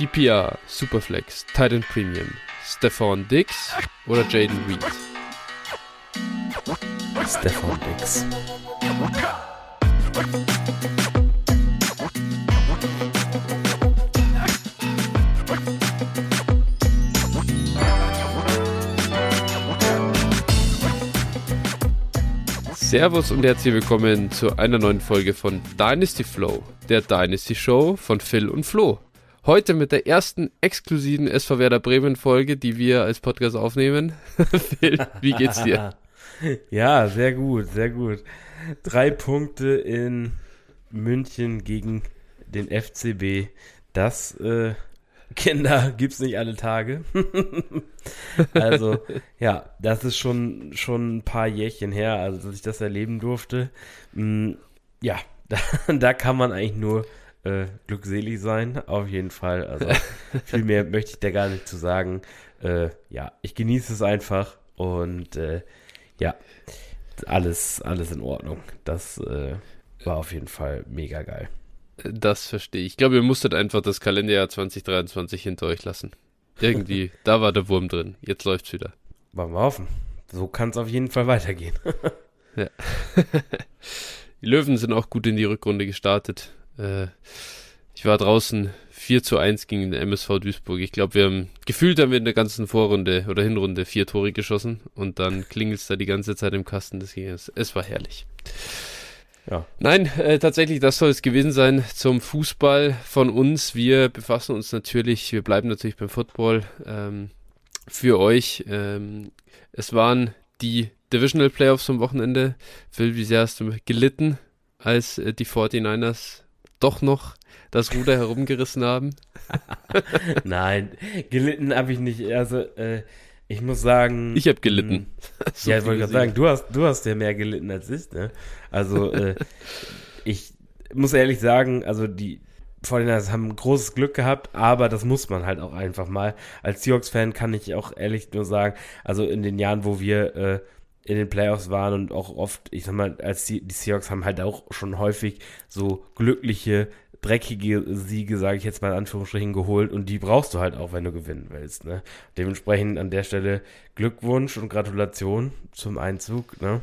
PPR, Superflex, Titan Premium, Stefan Dix oder Jaden Reed? Stefan Dix. Servus und herzlich willkommen zu einer neuen Folge von Dynasty Flow, der Dynasty Show von Phil und Flo. Heute mit der ersten exklusiven SV Werder Bremen Folge, die wir als Podcast aufnehmen. Phil, wie geht's dir? ja, sehr gut, sehr gut. Drei Punkte in München gegen den FCB. Das äh, Kinder gibt's nicht alle Tage. also, ja, das ist schon, schon ein paar Jährchen her, also dass ich das erleben durfte. Mm, ja, da, da kann man eigentlich nur äh, glückselig sein, auf jeden Fall. Also, viel mehr möchte ich da gar nicht zu sagen. Äh, ja, ich genieße es einfach und äh, ja, alles, alles in Ordnung. Das äh, war auf jeden Fall mega geil. Das verstehe ich. Ich glaube, ihr musstet einfach das Kalenderjahr 2023 hinter euch lassen. Irgendwie, da war der Wurm drin. Jetzt läuft's wieder. Wollen wir hoffen. So kann es auf jeden Fall weitergehen. ja. die Löwen sind auch gut in die Rückrunde gestartet. Äh, ich war draußen 4 zu 1 gegen den MSV Duisburg. Ich glaube, wir haben gefühlt haben wir in der ganzen Vorrunde oder Hinrunde vier Tore geschossen und dann klingelt es da die ganze Zeit im Kasten. Das es, es war herrlich. Ja. Nein, äh, tatsächlich, das soll es gewesen sein zum Fußball von uns. Wir befassen uns natürlich, wir bleiben natürlich beim Football ähm, für euch. Ähm, es waren die Divisional Playoffs am Wochenende. Phil, wie sehr hast du gelitten, als äh, die 49ers doch noch das Ruder herumgerissen haben? Nein, gelitten habe ich nicht. Also, äh, ich muss sagen. Ich habe gelitten. Hm, so ja, ich wollte gerade sagen, du hast, du hast ja mehr gelitten als ich, ne? Also, äh, ich muss ehrlich sagen, also die 49ers haben großes Glück gehabt, aber das muss man halt auch einfach mal. Als Seahawks-Fan kann ich auch ehrlich nur sagen, also in den Jahren, wo wir äh, in den Playoffs waren und auch oft, ich sag mal, als die, die Seahawks haben halt auch schon häufig so glückliche dreckige Siege, sage ich jetzt mal in Anführungsstrichen, geholt und die brauchst du halt auch, wenn du gewinnen willst. Ne? Dementsprechend an der Stelle Glückwunsch und Gratulation zum Einzug. Ne?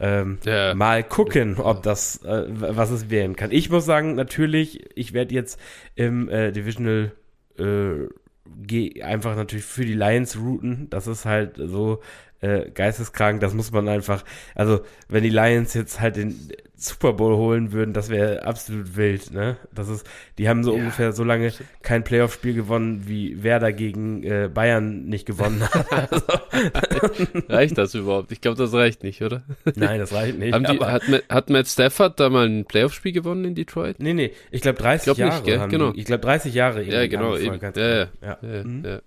Ähm, ja. Mal gucken, ob das, äh, was es werden kann. Ich muss sagen, natürlich, ich werde jetzt im äh, Divisional äh, einfach natürlich für die Lions routen. Das ist halt so äh, geisteskrank. Das muss man einfach, also wenn die Lions jetzt halt den Super Bowl holen würden, das wäre absolut wild, ne? Das ist, die haben so ja. ungefähr so lange kein Playoff-Spiel gewonnen, wie Werder gegen äh, Bayern nicht gewonnen hat. also. reicht das überhaupt? Ich glaube, das reicht nicht, oder? Nein, das reicht nicht. Die, hat, hat Matt Stafford da mal ein Playoff-Spiel gewonnen in Detroit? Nee, nee, ich glaube 30 ich glaub Jahre. Nicht, genau. Die, ich glaube 30 Jahre. Ja, genau. Eben. Ja, ja, ja. ja. Mhm. ja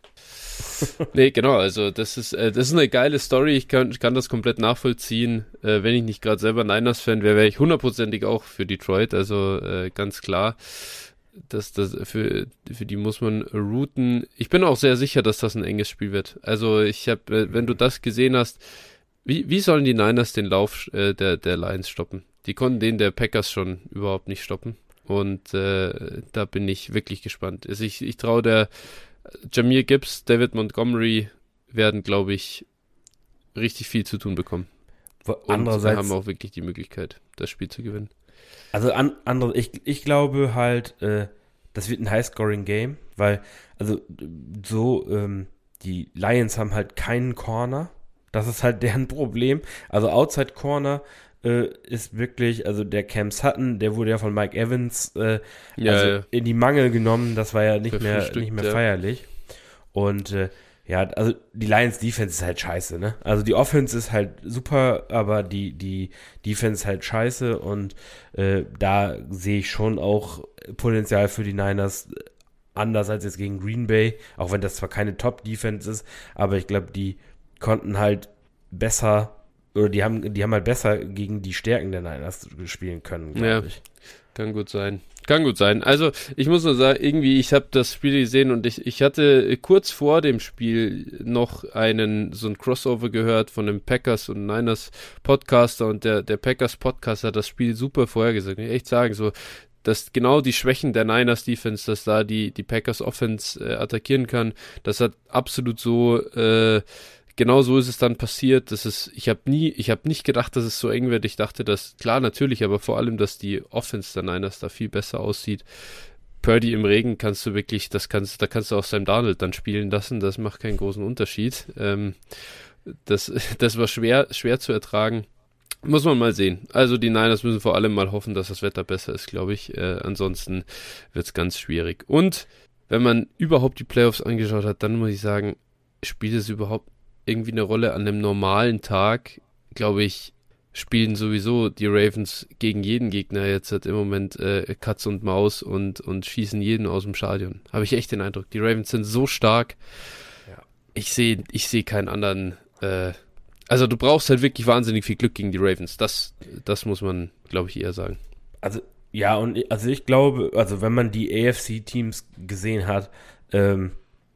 nee, genau, also das ist, äh, das ist eine geile Story. Ich kann, ich kann das komplett nachvollziehen. Äh, wenn ich nicht gerade selber Niners-Fan wäre, wäre ich hundertprozentig auch für Detroit. Also äh, ganz klar. Das, das, für, für die muss man routen. Ich bin auch sehr sicher, dass das ein enges Spiel wird. Also ich habe, äh, wenn du das gesehen hast, wie, wie sollen die Niners den Lauf äh, der, der Lions stoppen? Die konnten den der Packers schon überhaupt nicht stoppen. Und äh, da bin ich wirklich gespannt. Also ich, ich traue der, Jamir Gibbs, David Montgomery werden, glaube ich, richtig viel zu tun bekommen. Und Andererseits haben auch wirklich die Möglichkeit, das Spiel zu gewinnen. Also an, andere, ich, ich glaube halt, äh, das wird ein High-Scoring-Game, weil, also so, ähm, die Lions haben halt keinen Corner. Das ist halt deren Problem. Also Outside Corner äh, ist wirklich, also der Cam Sutton, der wurde ja von Mike Evans äh, ja, also ja. in die Mangel genommen. Das war ja nicht mehr, nicht mehr feierlich. Und äh, ja, also die Lions Defense ist halt scheiße, ne? Also die Offense ist halt super, aber die, die Defense ist halt scheiße und äh, da sehe ich schon auch Potenzial für die Niners anders als jetzt gegen Green Bay, auch wenn das zwar keine Top-Defense ist, aber ich glaube, die konnten halt besser oder die haben, die haben halt besser gegen die Stärken der Niners spielen können, glaube ja, ich. Kann gut sein. Kann gut sein. Also, ich muss nur sagen, irgendwie, ich habe das Spiel gesehen und ich, ich hatte kurz vor dem Spiel noch einen, so ein Crossover gehört von dem Packers und Niners Podcaster und der, der Packers Podcaster hat das Spiel super vorhergesagt. Ich echt sagen, so, dass genau die Schwächen der Niners Defense, dass da die, die Packers Offense äh, attackieren kann. Das hat absolut so, äh, genau so ist es dann passiert. Das ist, ich habe nie, ich habe nicht gedacht, dass es so eng wird. Ich dachte, dass, klar, natürlich, aber vor allem, dass die Offense der Niners da viel besser aussieht. Purdy im Regen kannst du wirklich, das kannst, da kannst du auch Sam Darnold dann spielen lassen. Das macht keinen großen Unterschied. Ähm, das, das war schwer, schwer zu ertragen. Muss man mal sehen. Also die Niners müssen vor allem mal hoffen, dass das Wetter besser ist, glaube ich. Äh, ansonsten wird es ganz schwierig. Und wenn man überhaupt die Playoffs angeschaut hat, dann muss ich sagen, spielt es überhaupt irgendwie eine Rolle an einem normalen Tag? Glaube ich, spielen sowieso die Ravens gegen jeden Gegner jetzt hat im Moment äh, Katz und Maus und, und schießen jeden aus dem Stadion. Habe ich echt den Eindruck. Die Ravens sind so stark. Ja. Ich sehe ich seh keinen anderen äh, also du brauchst halt wirklich wahnsinnig viel Glück gegen die Ravens. Das, das muss man, glaube ich, eher sagen. Also ja, und also ich glaube, also wenn man die AFC-Teams gesehen hat, ähm,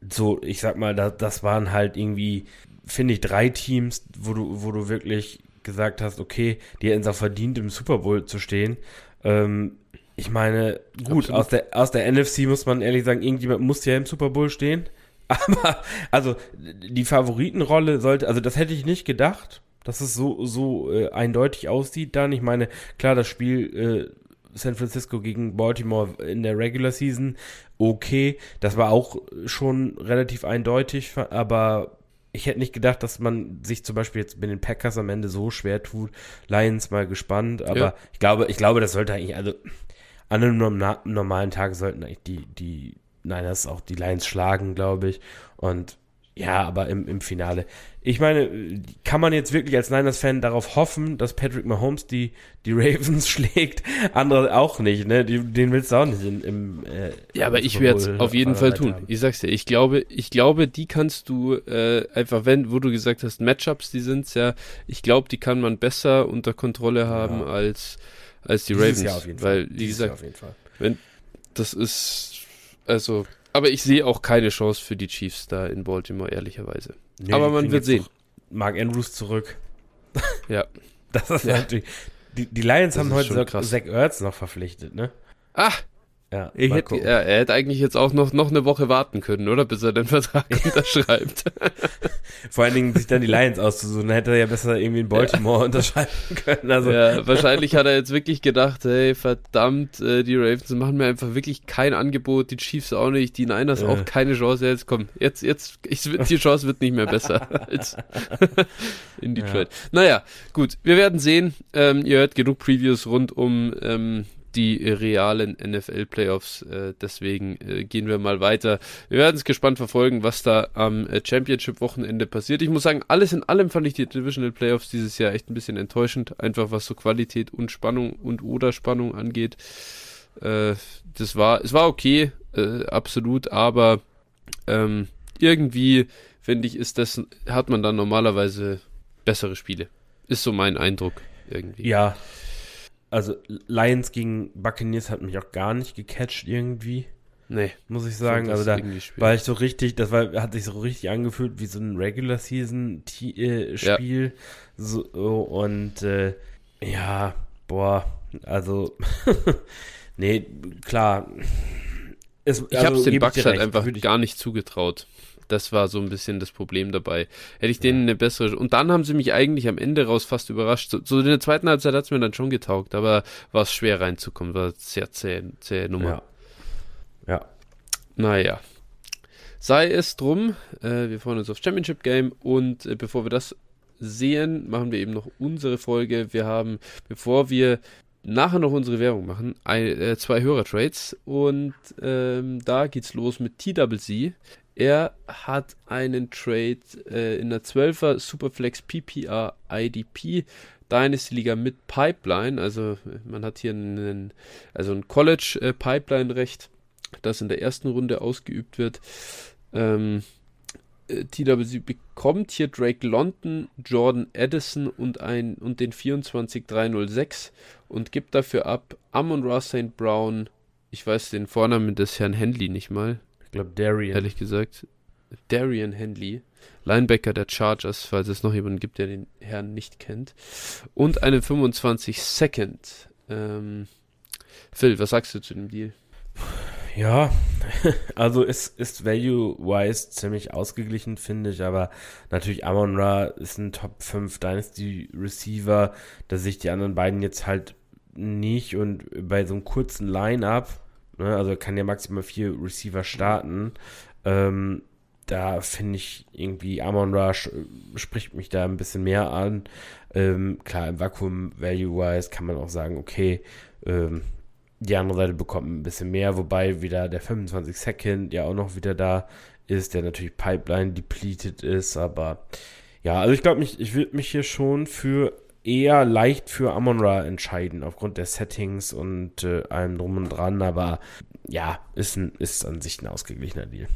so, ich sag mal, das, das waren halt irgendwie, finde ich, drei Teams, wo du, wo du wirklich gesagt hast, okay, die hätten es auch verdient, im Super Bowl zu stehen. Ähm, ich meine, gut, aus der, aus der NFC muss man ehrlich sagen, irgendjemand muss ja im Super Bowl stehen. Aber, also, die Favoritenrolle sollte, also das hätte ich nicht gedacht, dass es so, so äh, eindeutig aussieht dann. Ich meine, klar, das Spiel äh, San Francisco gegen Baltimore in der Regular Season, okay, das war auch schon relativ eindeutig, aber ich hätte nicht gedacht, dass man sich zum Beispiel jetzt mit den Packers am Ende so schwer tut. Lions mal gespannt, aber ja. ich glaube, ich glaube, das sollte eigentlich, also an einem normalen Tag sollten eigentlich die, die Niners auch die Lions schlagen, glaube ich. Und ja, aber im, im Finale. Ich meine, kann man jetzt wirklich als Niners-Fan darauf hoffen, dass Patrick Mahomes die, die Ravens schlägt? Andere auch nicht, ne? Die, den willst du auch nicht in, im. Äh, ja, aber ich werde es auf jeden Fall tun. Haben. Ich sag's dir, ich glaube, ich glaube, die kannst du äh, einfach, wenn, wo du gesagt hast, Matchups, die sind's ja, ich glaube, die kann man besser unter Kontrolle haben ja. als, als die Dieses Ravens. Jahr auf jeden Fall. Weil, wie Dieses gesagt, wenn das ist also, aber ich sehe auch keine Chance für die Chiefs da in Baltimore, ehrlicherweise. Nee, aber man wird sehen. Mark Andrews zurück. Ja. das ist ja. natürlich. Die, die Lions das haben heute Zach Ertz noch verpflichtet, ne? Ach, ja, hätte, er, er, hätte eigentlich jetzt auch noch, noch eine Woche warten können, oder? Bis er den Vertrag unterschreibt. Vor allen Dingen sich dann die Lions auszusuchen, dann hätte er ja besser irgendwie in Baltimore ja. unterschreiben können. Also. Ja, wahrscheinlich hat er jetzt wirklich gedacht, hey, verdammt, äh, die Ravens machen mir einfach wirklich kein Angebot, die Chiefs auch nicht, die Niners ja. auch keine Chance. Jetzt komm, jetzt, jetzt, ich, die Chance wird nicht mehr besser als in Detroit. Ja. Naja, gut, wir werden sehen. Ähm, ihr hört genug Previews rund um ähm, die realen NFL-Playoffs. Äh, deswegen äh, gehen wir mal weiter. Wir werden es gespannt verfolgen, was da am äh, Championship-Wochenende passiert. Ich muss sagen, alles in allem fand ich die Divisional Playoffs dieses Jahr echt ein bisschen enttäuschend, einfach was so Qualität und Spannung und oder Spannung angeht. Das war, es war okay, absolut, aber ähm, irgendwie finde ich, ist das, hat man dann normalerweise bessere Spiele. Ist so mein Eindruck irgendwie. Ja, also Lions gegen Buccaneers hat mich auch gar nicht gecatcht irgendwie. Nee. Muss ich sagen. Also da war ich so richtig, das war, hat sich so richtig angefühlt wie so ein Regular Season äh, Spiel. Ja. So, und äh, ja, boah, also nee, klar. Es, ich also, habe es den Bucks halt einfach gar nicht zugetraut. Das war so ein bisschen das Problem dabei. Hätte ich denen eine bessere. Und dann haben sie mich eigentlich am Ende raus fast überrascht. So, so in der zweiten Halbzeit hat es mir dann schon getaugt, aber war es schwer reinzukommen. War sehr zäh, zähe Nummer. Ja. ja. Naja. Sei es drum, äh, wir freuen uns auf Championship Game und äh, bevor wir das sehen, machen wir eben noch unsere Folge. Wir haben, bevor wir nachher noch unsere Werbung machen, ein, äh, zwei Hörertrades und ähm, da geht's los mit TWC. Er hat einen Trade äh, in der 12er Superflex PPR IDP Dynasty Liga mit Pipeline. Also man hat hier einen, also ein College äh, Pipeline Recht, das in der ersten Runde ausgeübt wird. Ähm, äh, TWC bekommt hier Drake London, Jordan Edison und, ein, und den 24306 und gibt dafür ab Amon Ra St. Brown, ich weiß den Vornamen des Herrn Henley nicht mal, ich glaube, Darian. Ehrlich gesagt. Darian Henley, Linebacker der Chargers, falls es noch jemanden gibt, der den Herrn nicht kennt. Und eine 25 Second. Ähm, Phil, was sagst du zu dem Deal? Ja, also es ist value-wise ziemlich ausgeglichen, finde ich, aber natürlich Amon Ra ist ein Top 5 Dynasty Receiver, da sehe ich die anderen beiden jetzt halt nicht und bei so einem kurzen Line-Up, ne, also kann ja maximal vier Receiver starten, ähm, da finde ich irgendwie Amon Ra spricht mich da ein bisschen mehr an. Ähm, klar, im Vakuum Value-wise kann man auch sagen, okay, ähm, die andere Seite bekommt ein bisschen mehr, wobei wieder der 25 Second ja auch noch wieder da ist, der natürlich Pipeline depleted ist, aber ja, also ich glaube, ich würde mich hier schon für eher leicht für Amon-Ra entscheiden, aufgrund der Settings und äh, allem drum und dran, aber ja, ist, ein, ist an sich ein ausgeglichener Deal.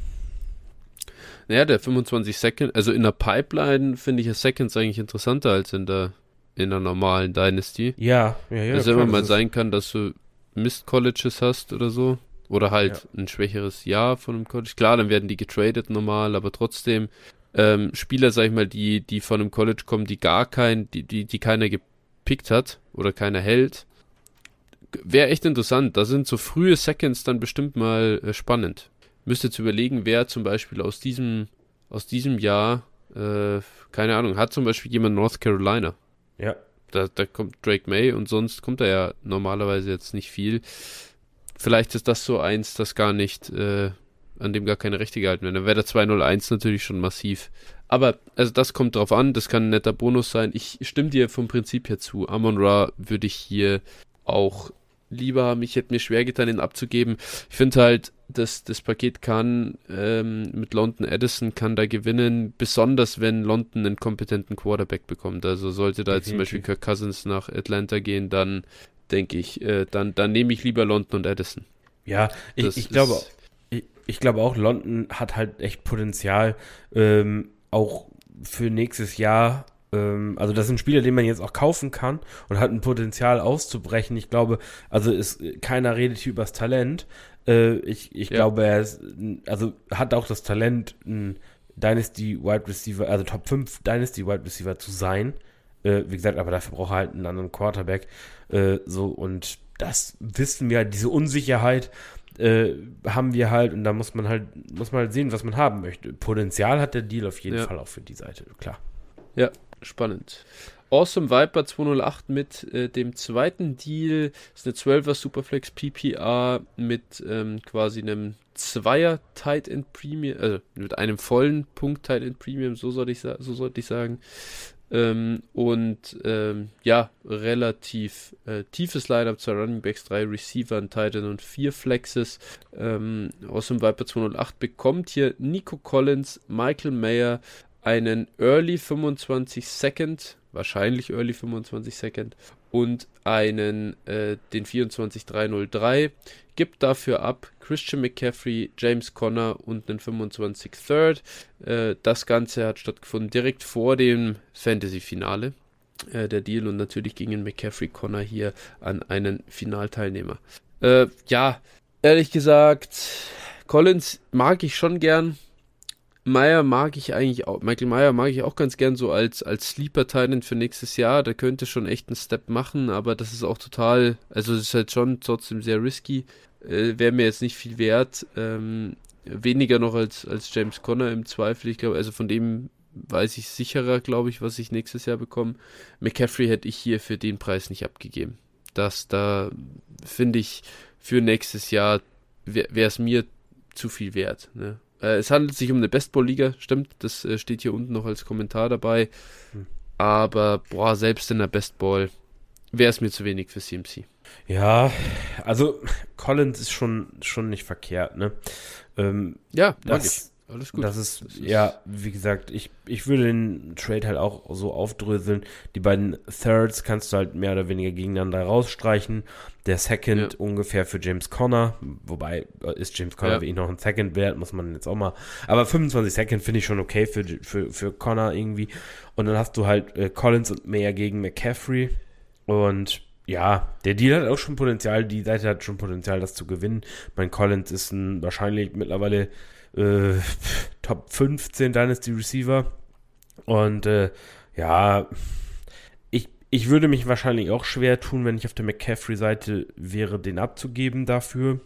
Naja, der 25 Second, also in der Pipeline finde ich ja Seconds eigentlich interessanter als in der in der normalen Dynasty. Ja, ja, ja. Also immer mal sein kann, dass du Mist-Colleges hast oder so. Oder halt ja. ein schwächeres Jahr von einem College. Klar, dann werden die getradet normal, aber trotzdem ähm, Spieler, sag ich mal, die, die von einem College kommen, die gar kein, die, die, die keiner gepickt hat oder keiner hält. Wäre echt interessant. Da sind so frühe Seconds dann bestimmt mal äh, spannend. Müsste jetzt überlegen, wer zum Beispiel aus diesem, aus diesem Jahr, äh, keine Ahnung, hat zum Beispiel jemand North Carolina. Ja da, da kommt Drake May und sonst kommt da ja normalerweise jetzt nicht viel. Vielleicht ist das so eins, das gar nicht, äh, an dem gar keine Rechte gehalten werden. Dann wäre der 201 natürlich schon massiv. Aber, also das kommt drauf an, das kann ein netter Bonus sein. Ich stimme dir vom Prinzip her zu. Amon Ra würde ich hier auch lieber haben. Ich hätte mir schwer getan, ihn abzugeben. Ich finde halt, dass das Paket kann ähm, mit London Edison kann da gewinnen, besonders wenn London einen kompetenten Quarterback bekommt. Also sollte da jetzt zum Beispiel Kirk Cousins nach Atlanta gehen, dann denke ich, äh, dann, dann nehme ich lieber London und Edison. Ja, ich, ich glaube, ich, glaube auch, London hat halt echt Potenzial, ähm, auch für nächstes Jahr ähm, also das sind Spieler, den man jetzt auch kaufen kann und hat ein Potenzial auszubrechen. Ich glaube, also ist keiner redet hier übers Talent. Äh, ich ich ja. glaube, er ist, also hat auch das Talent, ein Dynasty Wide Receiver, also Top 5 Dynasty Wide Receiver zu sein. Äh, wie gesagt, aber dafür braucht er halt einen anderen Quarterback. Äh, so und das wissen wir, diese Unsicherheit äh, haben wir halt und da muss man halt, muss man halt sehen, was man haben möchte. Potenzial hat der Deal auf jeden ja. Fall auch für die Seite, klar. Ja, spannend. Awesome Viper 208 mit äh, dem zweiten Deal. Das ist eine 12er Superflex PPR mit ähm, quasi einem Zweier Tight End Premium, also mit einem vollen Punkt Tight End Premium, so sollte ich, so sollte ich sagen. Ähm, und ähm, ja, relativ äh, tiefes Lineup, zwei Running Backs, drei Receiver, ein Tight End und vier Flexes. Ähm, Awesome Viper 208 bekommt hier Nico Collins, Michael Mayer, einen Early 25 Second, wahrscheinlich Early 25 Second und einen äh, den 24303, gibt dafür ab Christian McCaffrey, James Conner und einen 25 Third. Äh, das Ganze hat stattgefunden direkt vor dem Fantasy-Finale. Äh, der Deal und natürlich gingen McCaffrey Conner hier an einen Finalteilnehmer. Äh, ja, ehrlich gesagt, Collins mag ich schon gern. Meyer mag ich eigentlich auch, Michael Meyer mag ich auch ganz gern so als, als Sleeper-Talent für nächstes Jahr. Der könnte schon echt einen Step machen, aber das ist auch total, also es ist halt schon trotzdem sehr risky. Äh, Wäre mir jetzt nicht viel wert. Ähm, weniger noch als, als James Conner im Zweifel. Ich glaube, also von dem weiß ich sicherer, glaube ich, was ich nächstes Jahr bekomme. McCaffrey hätte ich hier für den Preis nicht abgegeben. Das da finde ich für nächstes Jahr wäre es mir zu viel wert. Ne? Äh, es handelt sich um eine Bestball-Liga, stimmt. Das äh, steht hier unten noch als Kommentar dabei. Hm. Aber, boah, selbst in der Bestball wäre es mir zu wenig für CMC. Ja, also Collins ist schon, schon nicht verkehrt, ne? Ähm, ja, das, alles gut. Das ist, das ist, ja, wie gesagt, ich, ich würde den Trade halt auch so aufdröseln. Die beiden Thirds kannst du halt mehr oder weniger gegeneinander rausstreichen. Der Second ja. ungefähr für James Conner, wobei äh, ist James Conner ja. wie ich noch ein Second wert, muss man jetzt auch mal. Aber 25 Second finde ich schon okay für, für, für Conner irgendwie. Und dann hast du halt äh, Collins und mehr gegen McCaffrey. Und ja, der Deal hat auch schon Potenzial, die Seite hat schon Potenzial, das zu gewinnen. Mein Collins ist ein wahrscheinlich mittlerweile äh, Top 15 Dynasty Receiver. Und äh, ja, ich, ich würde mich wahrscheinlich auch schwer tun, wenn ich auf der McCaffrey-Seite wäre, den abzugeben dafür.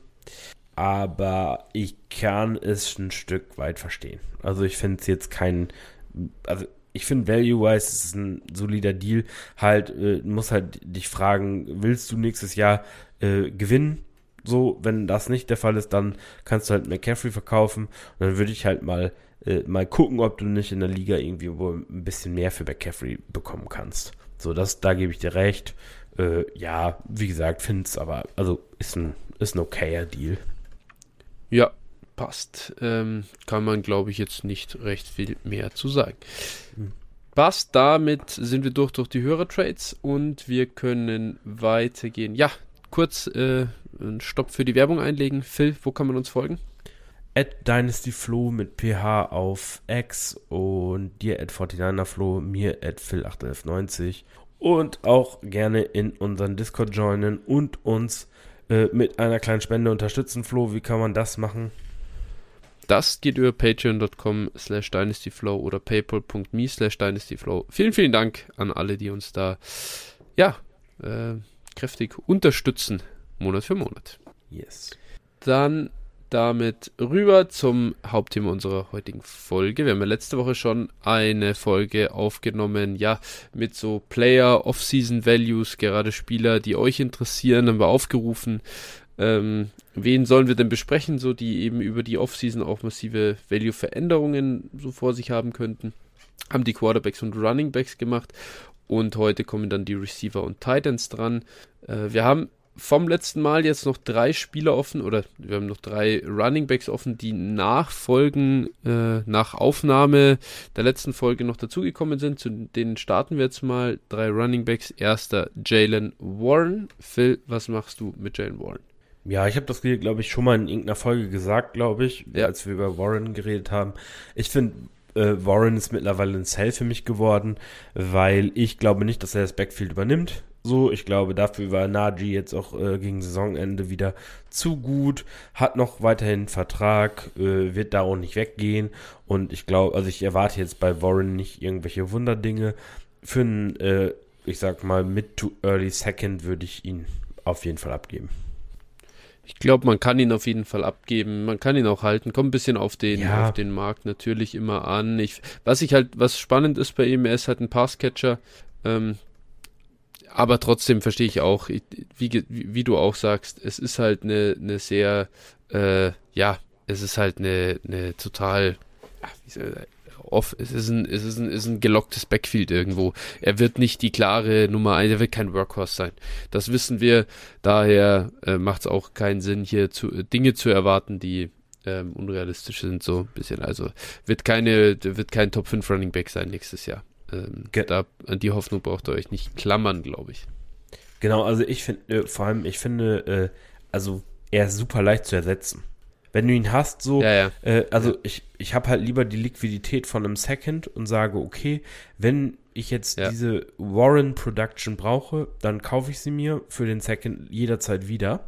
Aber ich kann es ein Stück weit verstehen. Also ich finde es jetzt kein, also ich finde value-wise ist es ein solider Deal. Halt, äh, muss halt dich fragen, willst du nächstes Jahr äh, gewinnen? So, wenn das nicht der Fall ist, dann kannst du halt McCaffrey verkaufen. Und dann würde ich halt mal, äh, mal gucken, ob du nicht in der Liga irgendwie wohl ein bisschen mehr für McCaffrey bekommen kannst. So, das, da gebe ich dir recht. Äh, ja, wie gesagt, finde es aber, also ist ein, ist ein okayer Deal. Ja, passt. Ähm, kann man, glaube ich, jetzt nicht recht viel mehr zu sagen. Hm. Passt, damit sind wir durch durch die Hörer-Trades und wir können weitergehen. Ja, kurz äh, einen Stopp für die Werbung einlegen. Phil, wo kann man uns folgen? At DynastyFlow mit PH auf X und dir at 49erFlow, mir at Phil81190 und auch gerne in unseren Discord joinen und uns äh, mit einer kleinen Spende unterstützen. Flo, wie kann man das machen? Das geht über patreon.com slash dynastyflow oder paypal.me slash dynastyflow. Vielen, vielen Dank an alle, die uns da ja, äh, kräftig unterstützen, Monat für Monat. Yes. Dann damit rüber zum Hauptthema unserer heutigen Folge. Wir haben ja letzte Woche schon eine Folge aufgenommen, ja, mit so Player Off-Season Values, gerade Spieler, die euch interessieren, haben wir aufgerufen. Ähm, wen sollen wir denn besprechen, so die eben über die Off-Season auch massive Value-Veränderungen so vor sich haben könnten? Haben die Quarterbacks und Runningbacks gemacht und heute kommen dann die Receiver und Titans dran. Äh, wir haben vom letzten Mal jetzt noch drei Spieler offen oder wir haben noch drei Running Backs offen, die nachfolgen, äh, nach Aufnahme der letzten Folge noch dazugekommen sind. Zu denen starten wir jetzt mal. Drei Running Backs. Erster Jalen Warren. Phil, was machst du mit Jalen Warren? Ja, ich habe das, glaube ich, schon mal in irgendeiner Folge gesagt, glaube ich, ja. als wir über Warren geredet haben. Ich finde, äh, Warren ist mittlerweile ein Sell für mich geworden, weil ich glaube nicht, dass er das Backfield übernimmt. So, ich glaube, dafür war Naji jetzt auch äh, gegen Saisonende wieder zu gut, hat noch weiterhin Vertrag, äh, wird da auch nicht weggehen. Und ich glaube, also ich erwarte jetzt bei Warren nicht irgendwelche Wunderdinge. Für einen, äh, ich sag mal, mid to early second würde ich ihn auf jeden Fall abgeben. Ich glaube, man kann ihn auf jeden Fall abgeben. Man kann ihn auch halten. Kommt ein bisschen auf den, ja. auf den Markt natürlich immer an. Ich, was ich halt, was spannend ist bei ihm, er ist halt ein Passcatcher. Ähm, aber trotzdem verstehe ich auch, wie, wie, wie, du auch sagst, es ist halt eine, eine sehr, äh, ja, es ist halt eine, eine total, soll, off, es ist ein, es ist ein, ist ein gelocktes Backfield irgendwo. Er wird nicht die klare Nummer 1, er wird kein Workhorse sein. Das wissen wir. Daher äh, macht es auch keinen Sinn, hier zu, äh, Dinge zu erwarten, die ähm, unrealistisch sind, so ein bisschen. Also wird keine, wird kein Top 5 Running Back sein nächstes Jahr. Ähm, da, an die Hoffnung braucht ihr euch nicht klammern, glaube ich. Genau, also ich finde, äh, vor allem, ich finde, äh, also er ist super leicht zu ersetzen. Wenn du ihn hast, so, ja, ja. Äh, also ja. ich, ich habe halt lieber die Liquidität von einem Second und sage, okay, wenn ich jetzt diese Warren Production brauche, dann kaufe ich sie mir für den Second jederzeit wieder.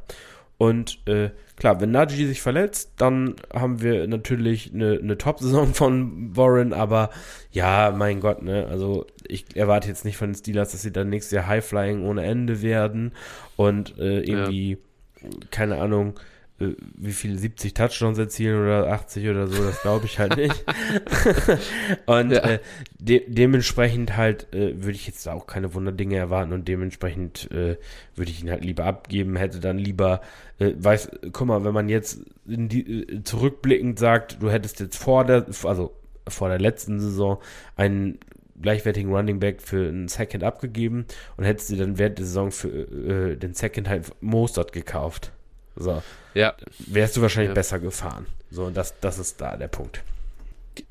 Und äh, klar, wenn Najee sich verletzt, dann haben wir natürlich eine, eine Top-Saison von Warren, aber ja, mein Gott, ne, also ich erwarte jetzt nicht von den Steelers, dass sie dann nächstes Jahr High-Flying ohne Ende werden und äh, irgendwie, ja. keine Ahnung, wie viel 70 Touchdowns erzielen oder 80 oder so, das glaube ich halt nicht. und ja. äh, de dementsprechend halt äh, würde ich jetzt auch keine Wunderdinge erwarten und dementsprechend äh, würde ich ihn halt lieber abgeben, hätte dann lieber, äh, weiß, guck mal, wenn man jetzt die, äh, zurückblickend sagt, du hättest jetzt vor der, also vor der letzten Saison einen gleichwertigen Running Back für einen Second abgegeben und hättest du dann während der Saison für äh, den Second halt Mostert gekauft. So. Ja. Wärst du wahrscheinlich ja. besser gefahren. So, und das, das ist da der Punkt.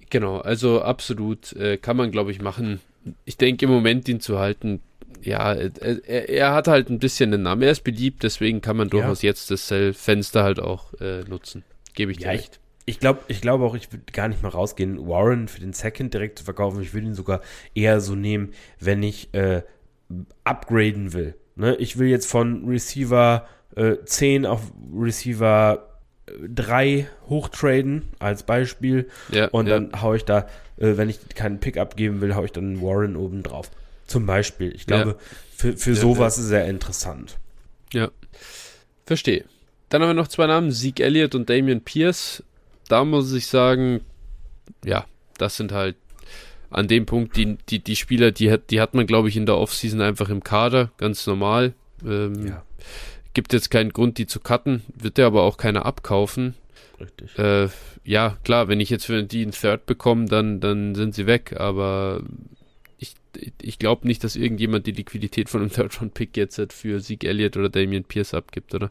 Genau, also absolut äh, kann man, glaube ich, machen. Ich denke, im Moment ihn zu halten, ja, er, er, hat halt ein bisschen einen Namen. Er ist beliebt, deswegen kann man durchaus ja. jetzt das Fenster halt auch äh, nutzen. Gebe ich dir ja, recht. Ich, ich glaube ich glaub auch, ich würde gar nicht mal rausgehen, Warren für den Second direkt zu verkaufen. Ich würde ihn sogar eher so nehmen, wenn ich äh, upgraden will. Ne? Ich will jetzt von Receiver äh, 10 auf Receiver 3 äh, hochtraden als Beispiel. Ja, und ja. dann haue ich da, äh, wenn ich keinen Pick abgeben will, haue ich dann Warren oben drauf. Zum Beispiel. Ich glaube, ja. für, für sowas ist er interessant. Ja. Verstehe. Dann haben wir noch zwei Namen, Zeke Elliott und Damian Pierce. Da muss ich sagen, ja, das sind halt an dem Punkt die, die, die Spieler, die hat, die hat man, glaube ich, in der Offseason einfach im Kader, ganz normal. Ähm, ja. Gibt jetzt keinen Grund, die zu cutten, wird der aber auch keiner abkaufen. Richtig. Äh, ja, klar, wenn ich jetzt für die einen Third bekomme, dann, dann sind sie weg, aber ich, ich glaube nicht, dass irgendjemand die Liquidität von einem Third-Round-Pick jetzt für Sieg Elliott oder Damian Pierce abgibt, oder?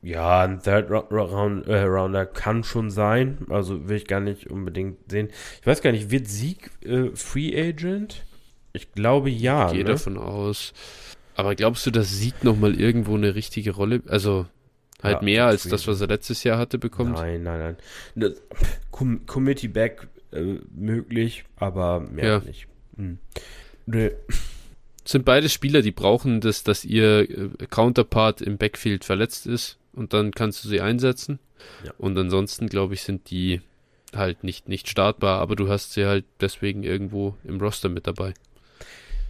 Ja, ein Third Round, äh, Rounder kann schon sein. Also will ich gar nicht unbedingt sehen. Ich weiß gar nicht, wird Sieg äh, Free Agent? Ich glaube ja. Ich gehe ne? davon aus. Aber glaubst du, dass Sieg nochmal irgendwo eine richtige Rolle, also halt ja, mehr als das, was er letztes Jahr hatte, bekommt? Nein, nein, nein. Com Committee Back äh, möglich, aber mehr ja. nicht. Hm. Nee. Sind beide Spieler, die brauchen das, dass ihr äh, Counterpart im Backfield verletzt ist und dann kannst du sie einsetzen. Ja. Und ansonsten, glaube ich, sind die halt nicht, nicht startbar, aber du hast sie halt deswegen irgendwo im Roster mit dabei.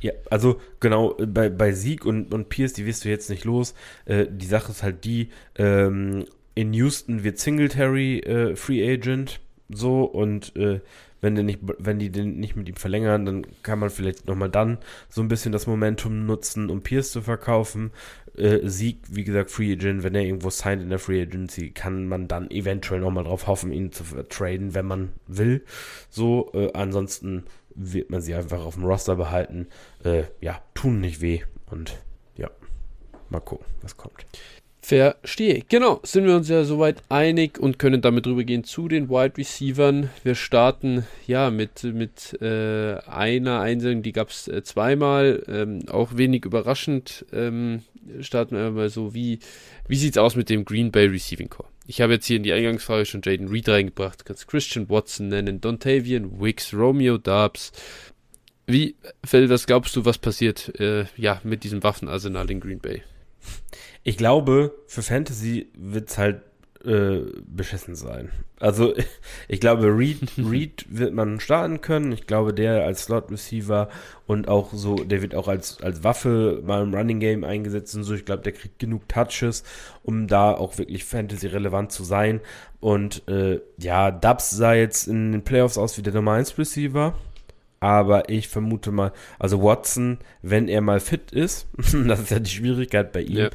Ja, also genau, bei, bei Sieg und, und Pierce, die wirst du jetzt nicht los. Äh, die Sache ist halt die, ähm, in Houston wird Singletary äh, Free Agent so und äh, wenn, die nicht, wenn die den nicht mit ihm verlängern, dann kann man vielleicht nochmal dann so ein bisschen das Momentum nutzen, um Pierce zu verkaufen. Äh, Sieg, wie gesagt, Free Agent, wenn er irgendwo signed in der Free Agency, kann man dann eventuell nochmal drauf hoffen, ihn zu traden, wenn man will. So, äh, ansonsten wird man sie einfach auf dem Roster behalten. Äh, ja, tun nicht weh und ja, mal gucken, was kommt. Verstehe. Genau, sind wir uns ja soweit einig und können damit rübergehen zu den Wide Receivern. Wir starten ja mit, mit äh, einer Einsendung, die gab es äh, zweimal, ähm, auch wenig überraschend. Ähm, starten wir mal so, wie, wie sieht es aus mit dem Green Bay Receiving Core? Ich habe jetzt hier in die Eingangsfrage schon Jaden Reed reingebracht. Kannst Christian Watson nennen, Dontavian Wicks, Romeo Dubs. Wie, Phil, was glaubst du, was passiert äh, ja, mit diesem Waffenarsenal in Green Bay? Ich glaube, für Fantasy wird es halt äh, beschissen sein. Also ich glaube, Reed, Reed wird man starten können. Ich glaube, der als Slot Receiver und auch so, der wird auch als, als Waffe mal im Running Game eingesetzt und so. Ich glaube, der kriegt genug Touches, um da auch wirklich Fantasy relevant zu sein. Und äh, ja, Dubs sah jetzt in den Playoffs aus wie der Nummer 1 Receiver aber ich vermute mal, also Watson, wenn er mal fit ist, das ist ja die Schwierigkeit bei ihm, ja.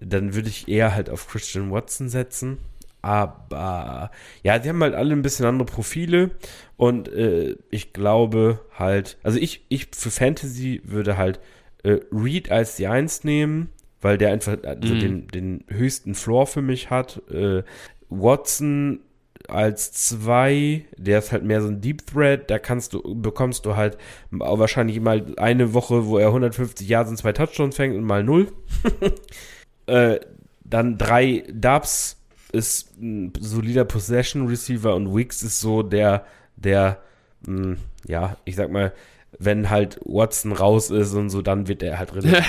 Dann würde ich eher halt auf Christian Watson setzen. Aber ja, die haben halt alle ein bisschen andere Profile und äh, ich glaube halt, also ich, ich für Fantasy würde halt äh, Reed als die Eins nehmen, weil der einfach also mhm. den, den höchsten Floor für mich hat. Äh, Watson als zwei, der ist halt mehr so ein Deep Thread, da kannst du, bekommst du halt wahrscheinlich mal eine Woche, wo er 150 Jahre sind, zwei Touchdowns fängt und mal null. äh, dann drei Dubs ist ein solider Possession Receiver und Wicks ist so der, der, mh, hm, ja, ich sag mal, wenn halt Watson raus ist und so, dann wird er halt relevant.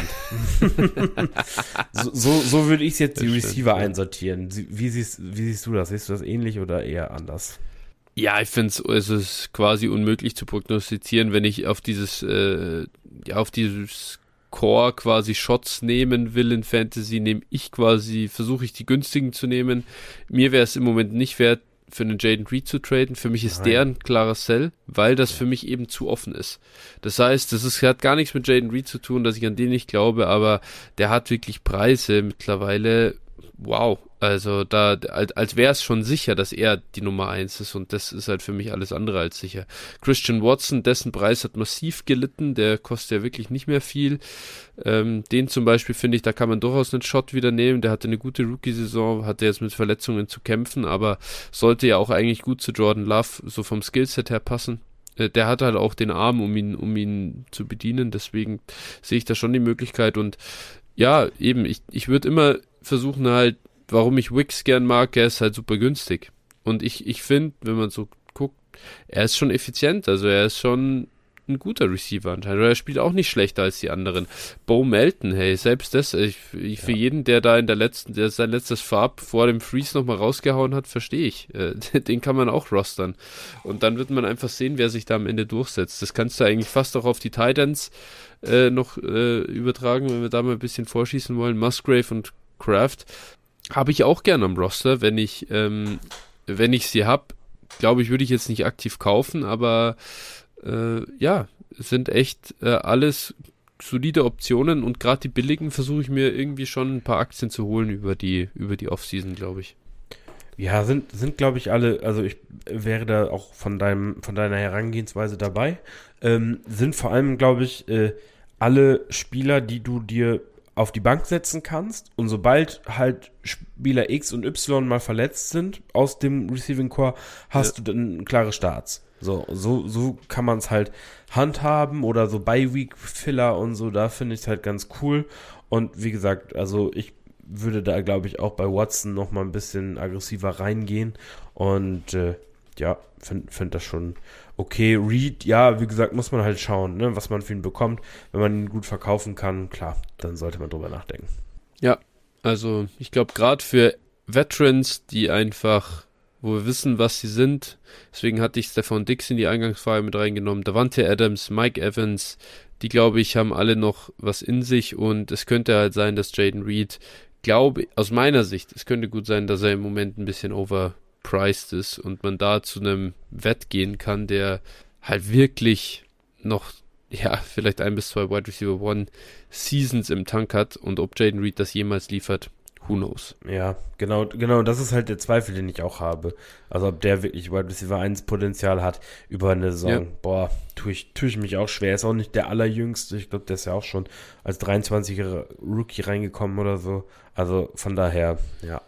so, so, so, würde ich jetzt die Receiver stimmt, einsortieren. Wie siehst, wie siehst du das? Siehst du das ähnlich oder eher anders? Ja, ich finde es ist quasi unmöglich zu prognostizieren, wenn ich auf dieses, äh, ja, auf dieses Core quasi Shots nehmen will in Fantasy, nehme ich quasi, versuche ich die günstigen zu nehmen. Mir wäre es im Moment nicht wert, für einen Jaden Reed zu traden. Für mich ist Nein. der ein klarer Sell, weil das für mich eben zu offen ist. Das heißt, das ist, hat gar nichts mit Jaden Reed zu tun, dass ich an den nicht glaube, aber der hat wirklich Preise mittlerweile. Wow, also da, als, als wäre es schon sicher, dass er die Nummer eins ist und das ist halt für mich alles andere als sicher. Christian Watson, dessen Preis hat massiv gelitten, der kostet ja wirklich nicht mehr viel. Ähm, den zum Beispiel finde ich, da kann man durchaus einen Shot wieder nehmen. Der hatte eine gute Rookie-Saison, hatte jetzt mit Verletzungen zu kämpfen, aber sollte ja auch eigentlich gut zu Jordan Love so vom Skillset her passen äh, der hat halt auch den Arm, um ihn, um ihn zu bedienen. Deswegen sehe ich da schon die Möglichkeit. Und ja, eben, ich, ich würde immer versuchen, halt warum ich Wix gern mag, er ist halt super günstig. Und ich, ich finde, wenn man so guckt, er ist schon effizient. Also er ist schon ein guter Receiver anscheinend. Oder er spielt auch nicht schlechter als die anderen. Bo Melton, hey, selbst das, ich, ich für jeden, der da in der letzten, der sein letztes Farb vor dem Freeze nochmal rausgehauen hat, verstehe ich. Äh, den kann man auch rostern. Und dann wird man einfach sehen, wer sich da am Ende durchsetzt. Das kannst du eigentlich fast auch auf die Titans äh, noch äh, übertragen, wenn wir da mal ein bisschen vorschießen wollen. Musgrave und Kraft habe ich auch gern am Roster, wenn ich, ähm, wenn ich sie habe. Glaube ich, würde ich jetzt nicht aktiv kaufen, aber äh, ja, sind echt äh, alles solide Optionen und gerade die billigen versuche ich mir irgendwie schon ein paar Aktien zu holen über die, über die Offseason, glaube ich. Ja, sind, sind glaube ich alle, also ich wäre da auch von deinem, von deiner Herangehensweise dabei. Ähm, sind vor allem, glaube ich, äh, alle Spieler, die du dir auf die Bank setzen kannst und sobald halt Spieler X und Y mal verletzt sind aus dem Receiving Core, hast ja. du dann klare Starts. So, so, so kann man es halt handhaben oder so Bi-Week-Filler und so, da finde ich es halt ganz cool. Und wie gesagt, also ich würde da, glaube ich, auch bei Watson noch mal ein bisschen aggressiver reingehen. Und äh, ja, finde find das schon okay. Reed, ja, wie gesagt, muss man halt schauen, ne, was man für ihn bekommt. Wenn man ihn gut verkaufen kann, klar, dann sollte man drüber nachdenken. Ja, also ich glaube, gerade für Veterans, die einfach wo wir wissen, was sie sind. Deswegen hatte ich Stefan Dix in die Eingangsfrage mit reingenommen. Davante Adams, Mike Evans, die glaube ich haben alle noch was in sich und es könnte halt sein, dass Jaden Reed, glaube aus meiner Sicht, es könnte gut sein, dass er im Moment ein bisschen overpriced ist und man da zu einem Wett gehen kann, der halt wirklich noch ja, vielleicht ein bis zwei Wide Receiver One Seasons im Tank hat und ob Jaden Reed das jemals liefert, who knows. Ja, genau, genau, das ist halt der Zweifel, den ich auch habe. Also ob der wirklich Wide Receiver 1 Potenzial hat über eine Saison. Ja. Boah, tue ich, tue ich mich auch schwer. Ist auch nicht der allerjüngste. Ich glaube, der ist ja auch schon als 23er Rookie reingekommen oder so. Also von daher, ja.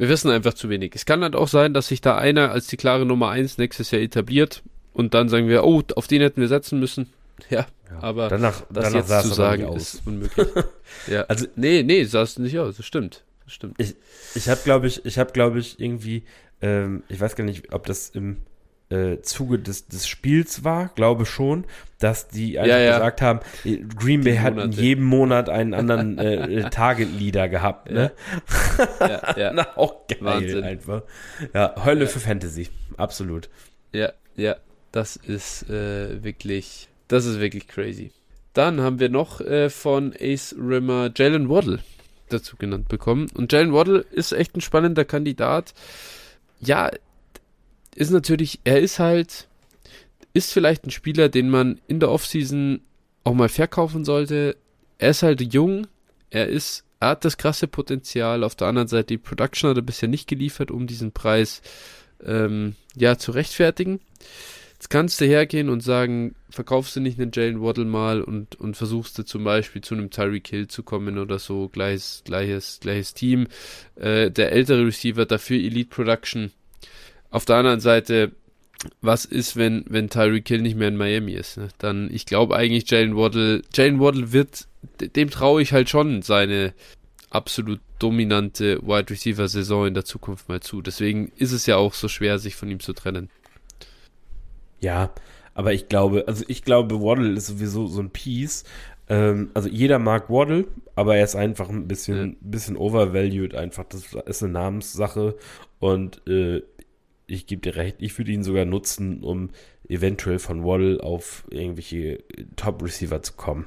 Wir wissen einfach zu wenig. Es kann halt auch sein, dass sich da einer als die klare Nummer 1 nächstes Jahr etabliert und dann sagen wir, oh, auf den hätten wir setzen müssen. Ja, ja. aber danach, das danach jetzt zu sagen ist unmöglich. ja, also nee, nee, sah es nicht aus. Das stimmt, das stimmt. Ich, ich habe, glaube ich, ich habe, glaube ich, irgendwie, ähm, ich weiß gar nicht, ob das im äh, Zuge des, des Spiels war, glaube schon, dass die einfach ja, ja. gesagt haben, äh, Green Bay hat in jedem Monat einen anderen äh, Target-Leader gehabt, ne? Ja, ja. Na, auch geil Wahnsinn. einfach. Ja, Hölle für Fantasy, absolut. Ja, ja, das ist äh, wirklich das ist wirklich crazy. Dann haben wir noch äh, von Ace Rimmer Jalen Waddle dazu genannt bekommen. Und Jalen Waddle ist echt ein spannender Kandidat. Ja, ist natürlich, er ist halt, ist vielleicht ein Spieler, den man in der Offseason auch mal verkaufen sollte. Er ist halt jung, er ist, er hat das krasse Potenzial. Auf der anderen Seite, die Production hat er bisher nicht geliefert, um diesen Preis ähm, ja zu rechtfertigen. Jetzt kannst du hergehen und sagen, verkaufst du nicht einen Jalen Waddle mal und, und versuchst du zum Beispiel zu einem Tyreek Hill zu kommen oder so, gleiches, gleiches, gleiches Team. Äh, der ältere Receiver dafür Elite Production. Auf der anderen Seite, was ist, wenn, wenn Tyreek Hill nicht mehr in Miami ist? Ne? Dann, ich glaube eigentlich, Jalen Waddle, Jalen Waddle wird, dem traue ich halt schon seine absolut dominante Wide Receiver Saison in der Zukunft mal zu. Deswegen ist es ja auch so schwer, sich von ihm zu trennen. Ja, aber ich glaube, also ich glaube, Waddle ist sowieso so ein Piece. Ähm, also jeder mag Waddle, aber er ist einfach ein bisschen, ja. bisschen overvalued einfach. Das ist eine Namenssache und äh, ich gebe dir recht, ich würde ihn sogar nutzen, um eventuell von Waddle auf irgendwelche Top-Receiver zu kommen.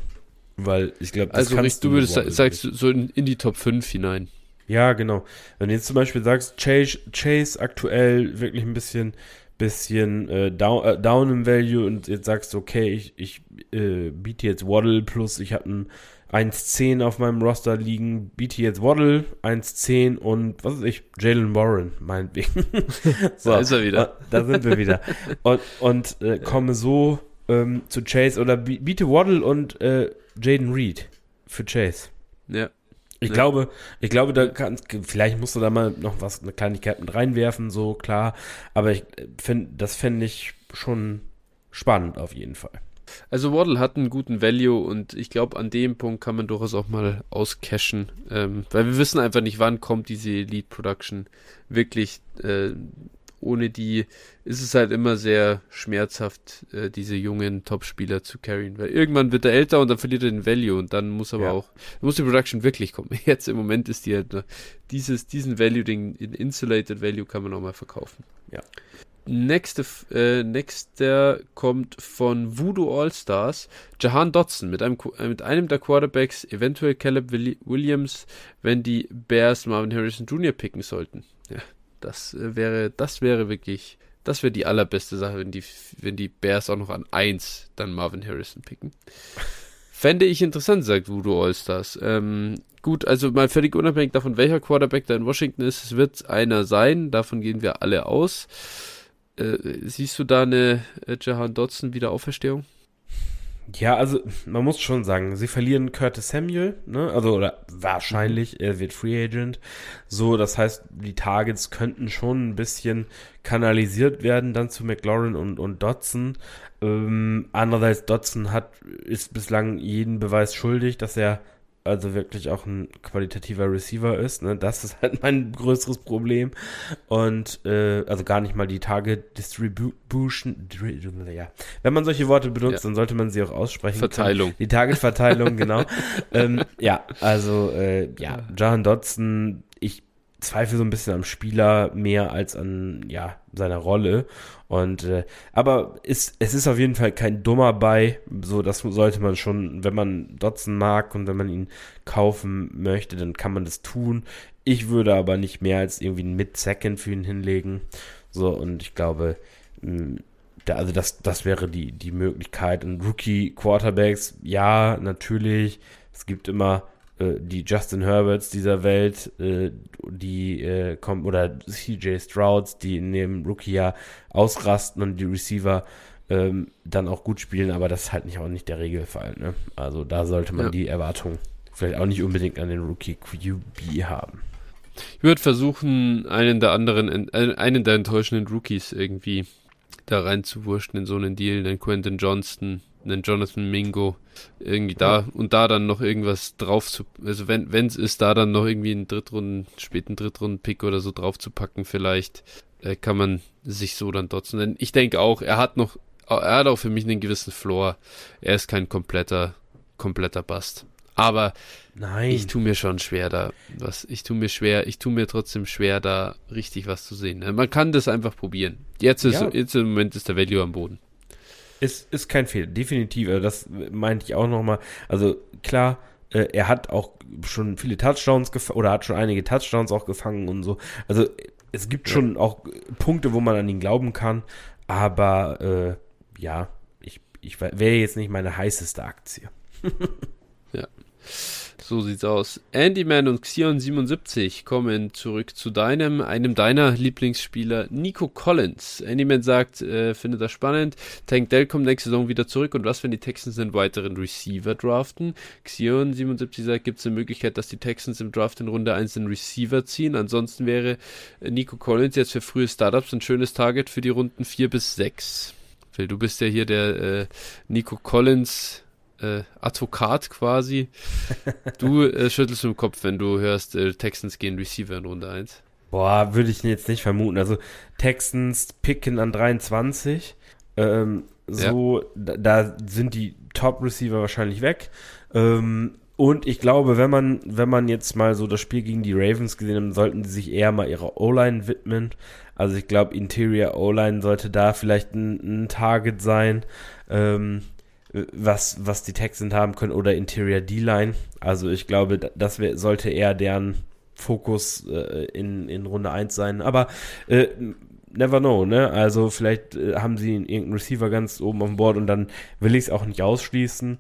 Weil ich glaube, das Also du, du würdest, sagst du, so in, in die Top 5 hinein. Ja, genau. Wenn du jetzt zum Beispiel sagst, Chase, Chase aktuell wirklich ein bisschen bisschen äh, down, äh, down im Value und jetzt sagst du, okay, ich, ich äh, biete jetzt Waddle plus ich habe ein 1,10 auf meinem Roster liegen, biete jetzt Waddle 1,10 und was weiß ich, Jalen Warren, meinetwegen. so, da ist er wieder. Da sind wir wieder. Und, und äh, komme so ähm, zu Chase oder biete Waddle und äh, Jaden Reed für Chase. Ja. Ich ja. glaube, ich glaube, da kannst, vielleicht musst du da mal noch was, eine Kleinigkeit mit reinwerfen, so klar. Aber ich finde, das fände ich schon spannend auf jeden Fall. Also Waddle hat einen guten Value und ich glaube, an dem Punkt kann man durchaus auch mal auscashen, ähm, weil wir wissen einfach nicht, wann kommt diese Elite Production wirklich äh, ohne die ist es halt immer sehr schmerzhaft, äh, diese jungen Top-Spieler zu carryen, weil irgendwann wird er älter und dann verliert er den Value und dann muss aber ja. auch, muss die Production wirklich kommen. Jetzt im Moment ist die halt, dieses, diesen Value, den Insulated Value kann man auch mal verkaufen. Ja. Nächste, äh, nächster kommt von Voodoo All-Stars, Jahan Dotson mit einem, äh, mit einem der Quarterbacks, eventuell Caleb Williams, wenn die Bears Marvin Harrison Jr. picken sollten. Ja, das äh, wäre, das wäre wirklich, das wäre die allerbeste Sache, wenn die, wenn die Bears auch noch an 1 dann Marvin Harrison picken. Fände ich interessant, sagt Voodoo All-Stars. Ähm, gut, also mal völlig unabhängig davon, welcher Quarterback da in Washington ist, es wird einer sein, davon gehen wir alle aus. Äh, siehst du da eine äh, Jahan Dodson Wiederauferstehung? Ja, also man muss schon sagen, sie verlieren Curtis Samuel, ne? Also oder wahrscheinlich, mhm. er wird Free Agent. So, das heißt, die Targets könnten schon ein bisschen kanalisiert werden dann zu McLaurin und, und Dodson. Ähm, andererseits, Dodson hat, ist bislang jeden Beweis schuldig, dass er also wirklich auch ein qualitativer Receiver ist. Ne? Das ist halt mein größeres Problem. Und äh, also gar nicht mal die Target Distribution. Ja. Wenn man solche Worte benutzt, ja. dann sollte man sie auch aussprechen. Verteilung. Können. Die Target-Verteilung, genau. ähm, ja, also äh, ja, Jahan Dodson, zweifle so ein bisschen am Spieler mehr als an ja, seiner Rolle. Und äh, aber ist, es ist auf jeden Fall kein dummer bei. So, das sollte man schon, wenn man Dotson mag und wenn man ihn kaufen möchte, dann kann man das tun. Ich würde aber nicht mehr als irgendwie ein Mid-Second für ihn hinlegen. So, und ich glaube, mh, da, also das, das wäre die, die Möglichkeit. Und Rookie-Quarterbacks, ja, natürlich. Es gibt immer äh, die Justin Herberts dieser Welt, äh, die äh, kommen, oder CJ Strouds, die in dem Rookie-Jahr ausrasten und die Receiver ähm, dann auch gut spielen, aber das ist halt nicht auch nicht der Regelfall. Ne? Also da sollte man ja. die Erwartung vielleicht auch nicht unbedingt an den Rookie QB haben. Ich würde versuchen, einen der anderen, äh, einen der enttäuschenden Rookies irgendwie da reinzuwurschen in so einen Deal, den Quentin Johnston, einen Jonathan Mingo, irgendwie da und da dann noch irgendwas drauf zu, also wenn wenn es ist, da dann noch irgendwie einen Drittrunden, späten Drittrunden-Pick oder so drauf zu packen, vielleicht äh, kann man sich so dann dotzen. Denn ich denke auch, er hat noch, er hat auch für mich einen gewissen Floor. Er ist kein kompletter, kompletter Bast. Aber Nein. ich tue mir schon schwer da, was, ich tue mir schwer, ich tue mir trotzdem schwer da richtig was zu sehen. Man kann das einfach probieren. Jetzt ist, ja. jetzt im Moment ist der Value am Boden. Ist, ist kein Fehler, definitiv. Also das meinte ich auch nochmal. Also klar, äh, er hat auch schon viele Touchdowns gefangen oder hat schon einige Touchdowns auch gefangen und so. Also es gibt ja. schon auch Punkte, wo man an ihn glauben kann. Aber äh, ja, ich, ich wäre jetzt nicht meine heißeste Aktie. ja. So sieht's aus. Andyman und Xion77 kommen zurück zu deinem, einem deiner Lieblingsspieler, Nico Collins. Andyman sagt, äh, findet das spannend. Tank Dell kommt nächste Saison wieder zurück und was, wenn die Texans einen weiteren Receiver draften? Xion77 sagt, gibt es eine Möglichkeit, dass die Texans im Draft in Runde 1 einen Receiver ziehen? Ansonsten wäre äh, Nico Collins jetzt für frühe Startups ein schönes Target für die Runden 4 bis 6. Phil, du bist ja hier der äh, Nico Collins äh, Advokat quasi. Du äh, schüttelst im Kopf, wenn du hörst, äh, Texans gehen Receiver in Runde 1. Boah, würde ich jetzt nicht vermuten. Also Texans picken an 23. Ähm, so, ja. da, da, sind die Top-Receiver wahrscheinlich weg. Ähm, und ich glaube, wenn man, wenn man jetzt mal so das Spiel gegen die Ravens gesehen hat, sollten sie sich eher mal ihrer O-Line widmen. Also ich glaube, Interior O-Line sollte da vielleicht ein, ein Target sein. Ähm, was, was die Texans haben können oder Interior D-Line. Also ich glaube, das wär, sollte eher deren Fokus äh, in, in Runde 1 sein. Aber äh, never know, ne? Also vielleicht äh, haben sie irgendeinen Receiver ganz oben auf dem Board und dann will ich es auch nicht ausschließen.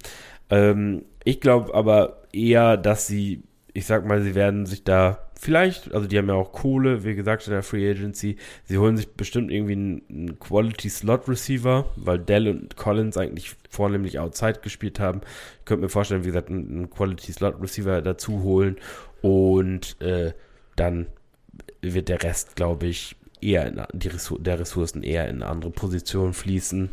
Ähm, ich glaube aber eher, dass sie, ich sag mal, sie werden sich da vielleicht, also die haben ja auch Kohle, wie gesagt, in der Free Agency. Sie holen sich bestimmt irgendwie einen, einen Quality Slot Receiver, weil Dell und Collins eigentlich vornehmlich Outside gespielt haben. Ich könnte mir vorstellen, wie gesagt, einen, einen Quality Slot Receiver dazu holen und äh, dann wird der Rest, glaube ich, eher in die Ressour der Ressourcen eher in andere Positionen fließen.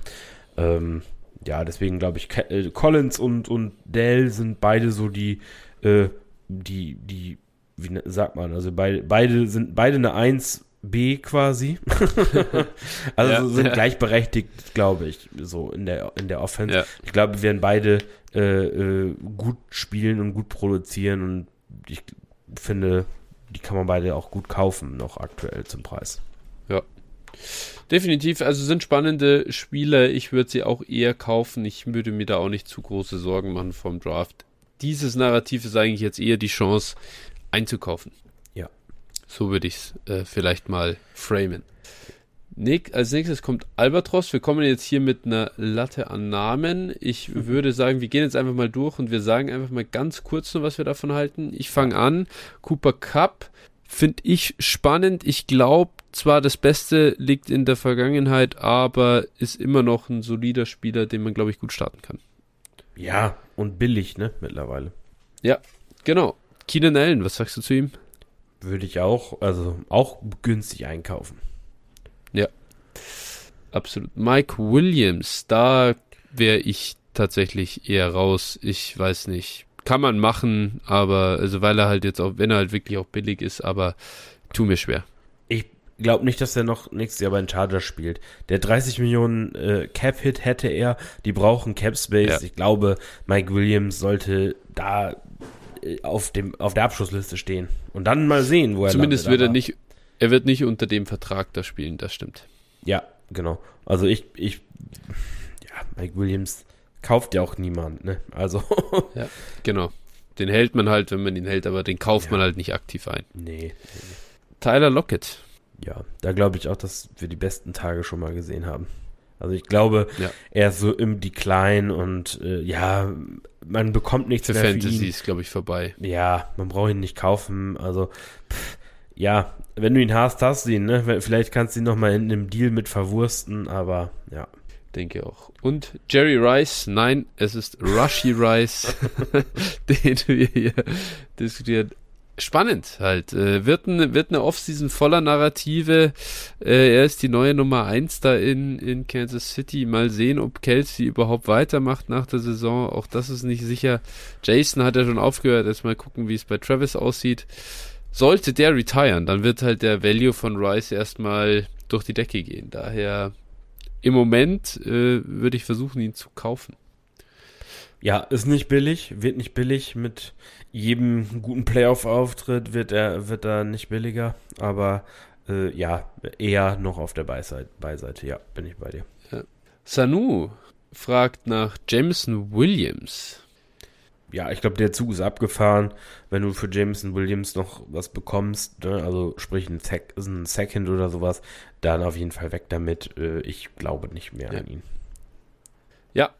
Ähm, ja, deswegen glaube ich, äh, Collins und, und Dell sind beide so die, äh, die, die wie ne, sagt man, also beide, beide sind beide eine Eins B quasi. also ja, sind ja. gleichberechtigt, glaube ich, so in der, in der Offense. Ja. Ich glaube, wir werden beide äh, äh, gut spielen und gut produzieren und ich finde, die kann man beide auch gut kaufen, noch aktuell zum Preis. Ja. Definitiv, also sind spannende Spieler. Ich würde sie auch eher kaufen. Ich würde mir da auch nicht zu große Sorgen machen vom Draft. Dieses Narrativ ist eigentlich jetzt eher die Chance einzukaufen. So würde ich es äh, vielleicht mal framen. Nick, als nächstes kommt Albatros. Wir kommen jetzt hier mit einer Latte an Namen. Ich mhm. würde sagen, wir gehen jetzt einfach mal durch und wir sagen einfach mal ganz kurz nur, was wir davon halten. Ich fange an. Cooper Cup finde ich spannend. Ich glaube zwar, das Beste liegt in der Vergangenheit, aber ist immer noch ein solider Spieler, den man, glaube ich, gut starten kann. Ja, und billig, ne, mittlerweile. Ja, genau. Keenan Allen, was sagst du zu ihm? Würde ich auch, also auch günstig einkaufen. Ja. Absolut. Mike Williams, da wäre ich tatsächlich eher raus. Ich weiß nicht. Kann man machen, aber, also weil er halt jetzt auch, wenn er halt wirklich auch billig ist, aber tu mir schwer. Ich glaube nicht, dass er noch nächstes Jahr bei den Chargers spielt. Der 30 Millionen äh, Cap-Hit hätte er, die brauchen Cap-Space. Ja. Ich glaube, Mike Williams sollte da auf, dem, auf der Abschlussliste stehen. Und dann mal sehen, wo er Zumindest wird er nicht, er wird nicht unter dem Vertrag da spielen, das stimmt. Ja, genau. Also ich, ich, ja, Mike Williams kauft ja auch niemand, ne? Also. ja, genau. Den hält man halt, wenn man ihn hält, aber den kauft ja. man halt nicht aktiv ein. Nee, Tyler Lockett. Ja, da glaube ich auch, dass wir die besten Tage schon mal gesehen haben. Also ich glaube, ja. er ist so im Decline und äh, ja, man bekommt nichts für mehr Fantasy für ihn. ist, glaube ich, vorbei. Ja, man braucht ihn nicht kaufen. Also pff, ja, wenn du ihn hast, hast du ihn. Ne? Vielleicht kannst du ihn noch mal in einem Deal mit verwursten, aber ja. Denke auch. Und Jerry Rice, nein, es ist Rushy Rice, den wir hier diskutieren spannend halt. Äh, wird, ein, wird eine Offseason voller Narrative. Äh, er ist die neue Nummer 1 da in, in Kansas City. Mal sehen, ob Kelsey überhaupt weitermacht nach der Saison. Auch das ist nicht sicher. Jason hat ja schon aufgehört. Jetzt mal gucken, wie es bei Travis aussieht. Sollte der retiren, dann wird halt der Value von Rice erstmal durch die Decke gehen. Daher im Moment äh, würde ich versuchen, ihn zu kaufen. Ja, ist nicht billig, wird nicht billig. Mit jedem guten Playoff-Auftritt wird er, wird er nicht billiger. Aber äh, ja, eher noch auf der Beiseite, Beiseite. Ja, bin ich bei dir. Ja. Sanu fragt nach Jameson Williams. Ja, ich glaube, der Zug ist abgefahren. Wenn du für Jameson Williams noch was bekommst, ne, also sprich ein, Sec ein Second oder sowas, dann auf jeden Fall weg damit. Äh, ich glaube nicht mehr ja. an ihn. Ja,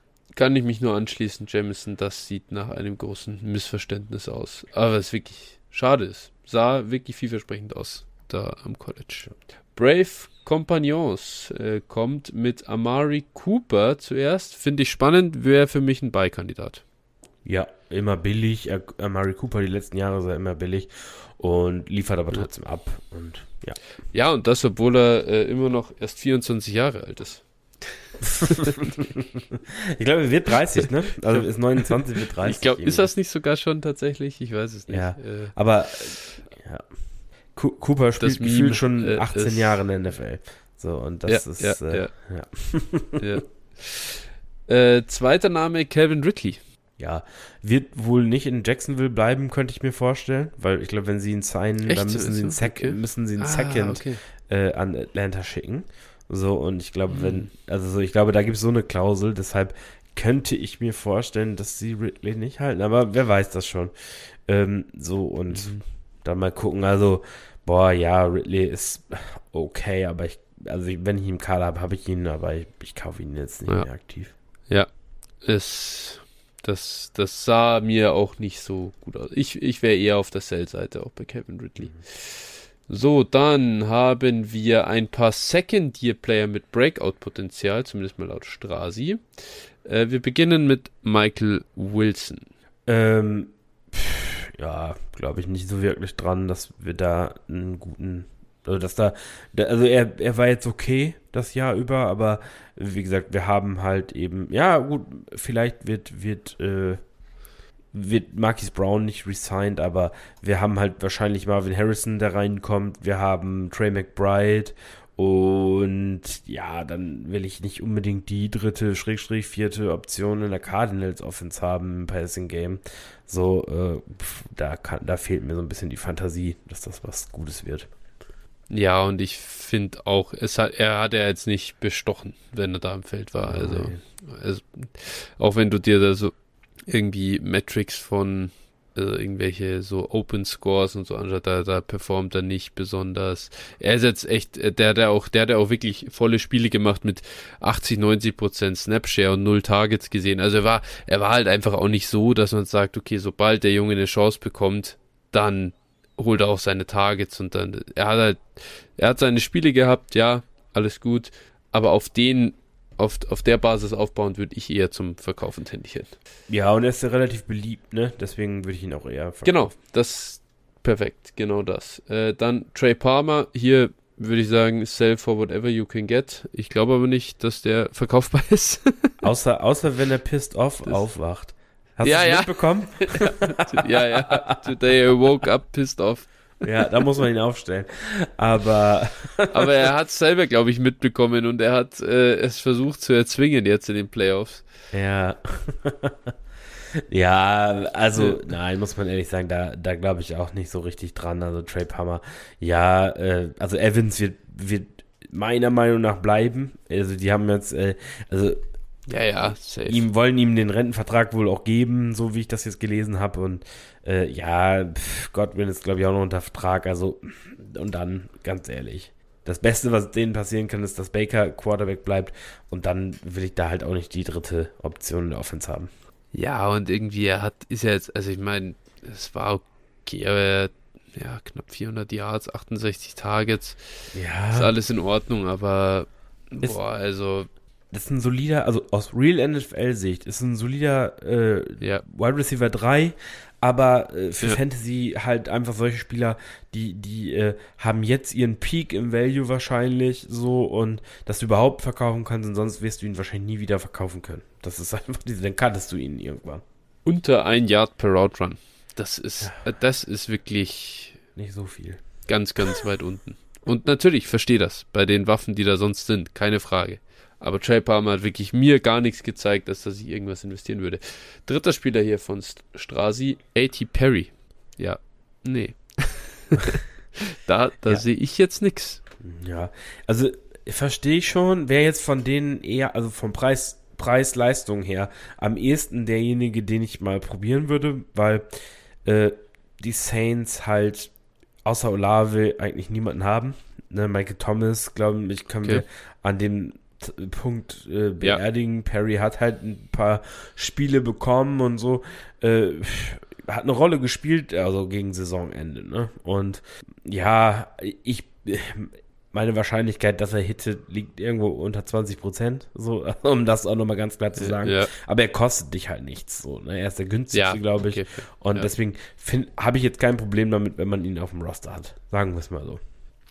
kann ich mich nur anschließen, Jameson. Das sieht nach einem großen Missverständnis aus. Aber es wirklich schade ist. Sah wirklich vielversprechend aus da am College. Brave Companions äh, kommt mit Amari Cooper zuerst. Finde ich spannend, wäre für mich ein Beikandidat. Ja, immer billig. Amari Cooper die letzten Jahre sah immer billig und liefert aber trotzdem ab. Und ja. Ja, und das, obwohl er äh, immer noch erst 24 Jahre alt ist. ich glaube, er wird 30, ne? Also ist 29, wird 30. Ich glaube, ist das nicht sogar schon tatsächlich? Ich weiß es nicht. Ja, äh, aber ja. Cooper spielt gefühlt schon 18 äh, Jahre in der NFL. So, und das ja, ist. Ja, äh, ja. Äh, zweiter Name Calvin Ridley. Ja, wird wohl nicht in Jacksonville bleiben, könnte ich mir vorstellen, weil ich glaube, wenn sie ihn signen, Echt? dann müssen sie einen, Sec okay. müssen sie einen ah, Second okay. äh, an Atlanta schicken. So, und ich glaube, wenn, mhm. also so, ich glaube, da gibt es so eine Klausel, deshalb könnte ich mir vorstellen, dass sie Ridley nicht halten, aber wer weiß das schon. Ähm, so, und mhm. dann mal gucken, also, boah, ja, Ridley ist okay, aber ich, also wenn ich ihn im Kader habe, habe ich ihn, aber ich, ich kaufe ihn jetzt nicht ja. mehr aktiv. Ja, es, das, das sah mir auch nicht so gut aus. Ich, ich wäre eher auf der Sell-Seite, auch bei Kevin Ridley. Mhm. So, dann haben wir ein paar Second-Year-Player mit Breakout-Potenzial, zumindest mal laut Strasi. Äh, wir beginnen mit Michael Wilson. Ähm, pff, ja, glaube ich nicht so wirklich dran, dass wir da einen guten, also dass da, also er, er war jetzt okay das Jahr über, aber wie gesagt, wir haben halt eben, ja gut, vielleicht wird, wird, äh, wird Marquis Brown nicht resigned, aber wir haben halt wahrscheinlich Marvin Harrison, der reinkommt. Wir haben Trey McBride und ja, dann will ich nicht unbedingt die dritte, Schrägstrich, vierte Option in der Cardinals Offense haben im Passing Game. So, äh, pf, da, kann, da fehlt mir so ein bisschen die Fantasie, dass das was Gutes wird. Ja, und ich finde auch, es hat, er hat ja jetzt nicht bestochen, wenn er da im Feld war. Also, also auch wenn du dir da so irgendwie Metrics von also irgendwelche so Open Scores und so anschaut, da, da performt er nicht besonders. Er ist jetzt echt, äh, der, der auch, der, der auch wirklich volle Spiele gemacht mit 80, 90 Prozent Snapshare und null Targets gesehen. Also er war, er war halt einfach auch nicht so, dass man sagt, okay, sobald der Junge eine Chance bekommt, dann holt er auch seine Targets und dann, er hat halt, er hat seine Spiele gehabt, ja, alles gut, aber auf den auf, auf der Basis aufbauend würde ich eher zum Verkaufen tendieren. Ja, und er ist ja relativ beliebt, ne? Deswegen würde ich ihn auch eher verkaufen. Genau, das perfekt, genau das. Äh, dann Trey Palmer, hier würde ich sagen, sell for whatever you can get. Ich glaube aber nicht, dass der verkaufbar ist. außer, außer wenn er pissed off das aufwacht. Hast ja, du es ja. mitbekommen? ja, ja. Today I woke up pissed off. Ja, da muss man ihn aufstellen. Aber. Aber er hat es selber, glaube ich, mitbekommen und er hat äh, es versucht zu erzwingen jetzt in den Playoffs. Ja. ja, also, nein, muss man ehrlich sagen, da, da glaube ich auch nicht so richtig dran. Also Trey Palmer, ja, äh, also Evans wird, wird meiner Meinung nach bleiben. Also die haben jetzt, äh, also ja, ja, safe. Ihm wollen ihm den Rentenvertrag wohl auch geben, so wie ich das jetzt gelesen habe. Und äh, ja, pff, Godwin ist, glaube ich, auch noch unter Vertrag. Also, und dann, ganz ehrlich, das Beste, was denen passieren kann, ist, dass Baker Quarterback bleibt. Und dann will ich da halt auch nicht die dritte Option in der Offense haben. Ja, und irgendwie, er hat, ist ja jetzt, also ich meine, es war okay, aber er ja, knapp 400 Yards, 68 Targets. Ja. Ist alles in Ordnung, aber boah, also das ist ein solider, also aus Real NFL-Sicht, ist ein solider äh, ja. Wide Receiver 3, aber äh, für ja. Fantasy halt einfach solche Spieler, die, die äh, haben jetzt ihren Peak im Value wahrscheinlich so und dass du überhaupt verkaufen kannst und sonst wirst du ihn wahrscheinlich nie wieder verkaufen können. Das ist einfach diese, dann kanntest du ihn irgendwann. Unter ein Yard per Route Run. Das ist, ja. das ist wirklich nicht so viel. Ganz, ganz weit unten. Und natürlich, verstehe das, bei den Waffen, die da sonst sind, keine Frage. Aber Trey Palmer hat wirklich mir gar nichts gezeigt, dass er sich irgendwas investieren würde. Dritter Spieler hier von Strasi, A.T. Perry. Ja, nee. da da ja. sehe ich jetzt nichts. Ja, also verstehe ich schon, wer jetzt von denen eher, also vom Preis, Preis-Leistung her, am ehesten derjenige, den ich mal probieren würde, weil äh, die Saints halt außer Olave eigentlich niemanden haben. Ne, Michael Thomas, glaube ich, können okay. wir an dem Punkt äh, beerdigen. Ja. Perry hat halt ein paar Spiele bekommen und so. Äh, hat eine Rolle gespielt, also gegen Saisonende. Ne? Und ja, ich meine Wahrscheinlichkeit, dass er hittet, liegt irgendwo unter 20 Prozent, so, um das auch nochmal ganz klar zu sagen. Ja. Aber er kostet dich halt nichts, so, ne? Er ist der günstigste, ja, glaube ich. Okay. Und ja. deswegen habe ich jetzt kein Problem damit, wenn man ihn auf dem Roster hat. Sagen wir es mal so.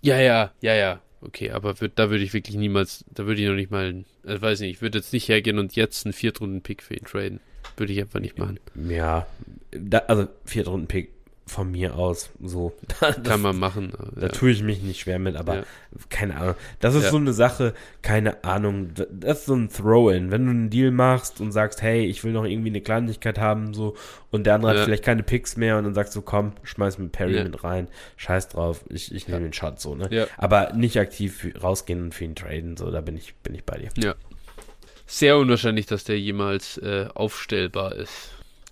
Ja, ja, ja, ja. Okay, aber würd, da würde ich wirklich niemals, da würde ich noch nicht mal, ich weiß nicht, ich würde jetzt nicht hergehen und jetzt einen Viertrunden-Pick für ihn traden. Würde ich einfach nicht machen. Ja, da, also Viertrunden-Pick von mir aus so. Das, Kann man machen. Da ja. tue ich mich nicht schwer mit, aber ja. keine Ahnung. Das ist ja. so eine Sache, keine Ahnung. Das ist so ein Throw-in. Wenn du einen Deal machst und sagst, hey, ich will noch irgendwie eine Kleinigkeit haben, so, und der andere hat vielleicht keine Picks mehr und dann sagst du, komm, schmeiß mit Perry mit rein, scheiß drauf, ich, ich nehme den Shot so, ne? Aber nicht aktiv rausgehen und für ihn traden, so, da bin ich, bin ich bei dir. Ja. Sehr unwahrscheinlich, dass der jemals äh, aufstellbar ist.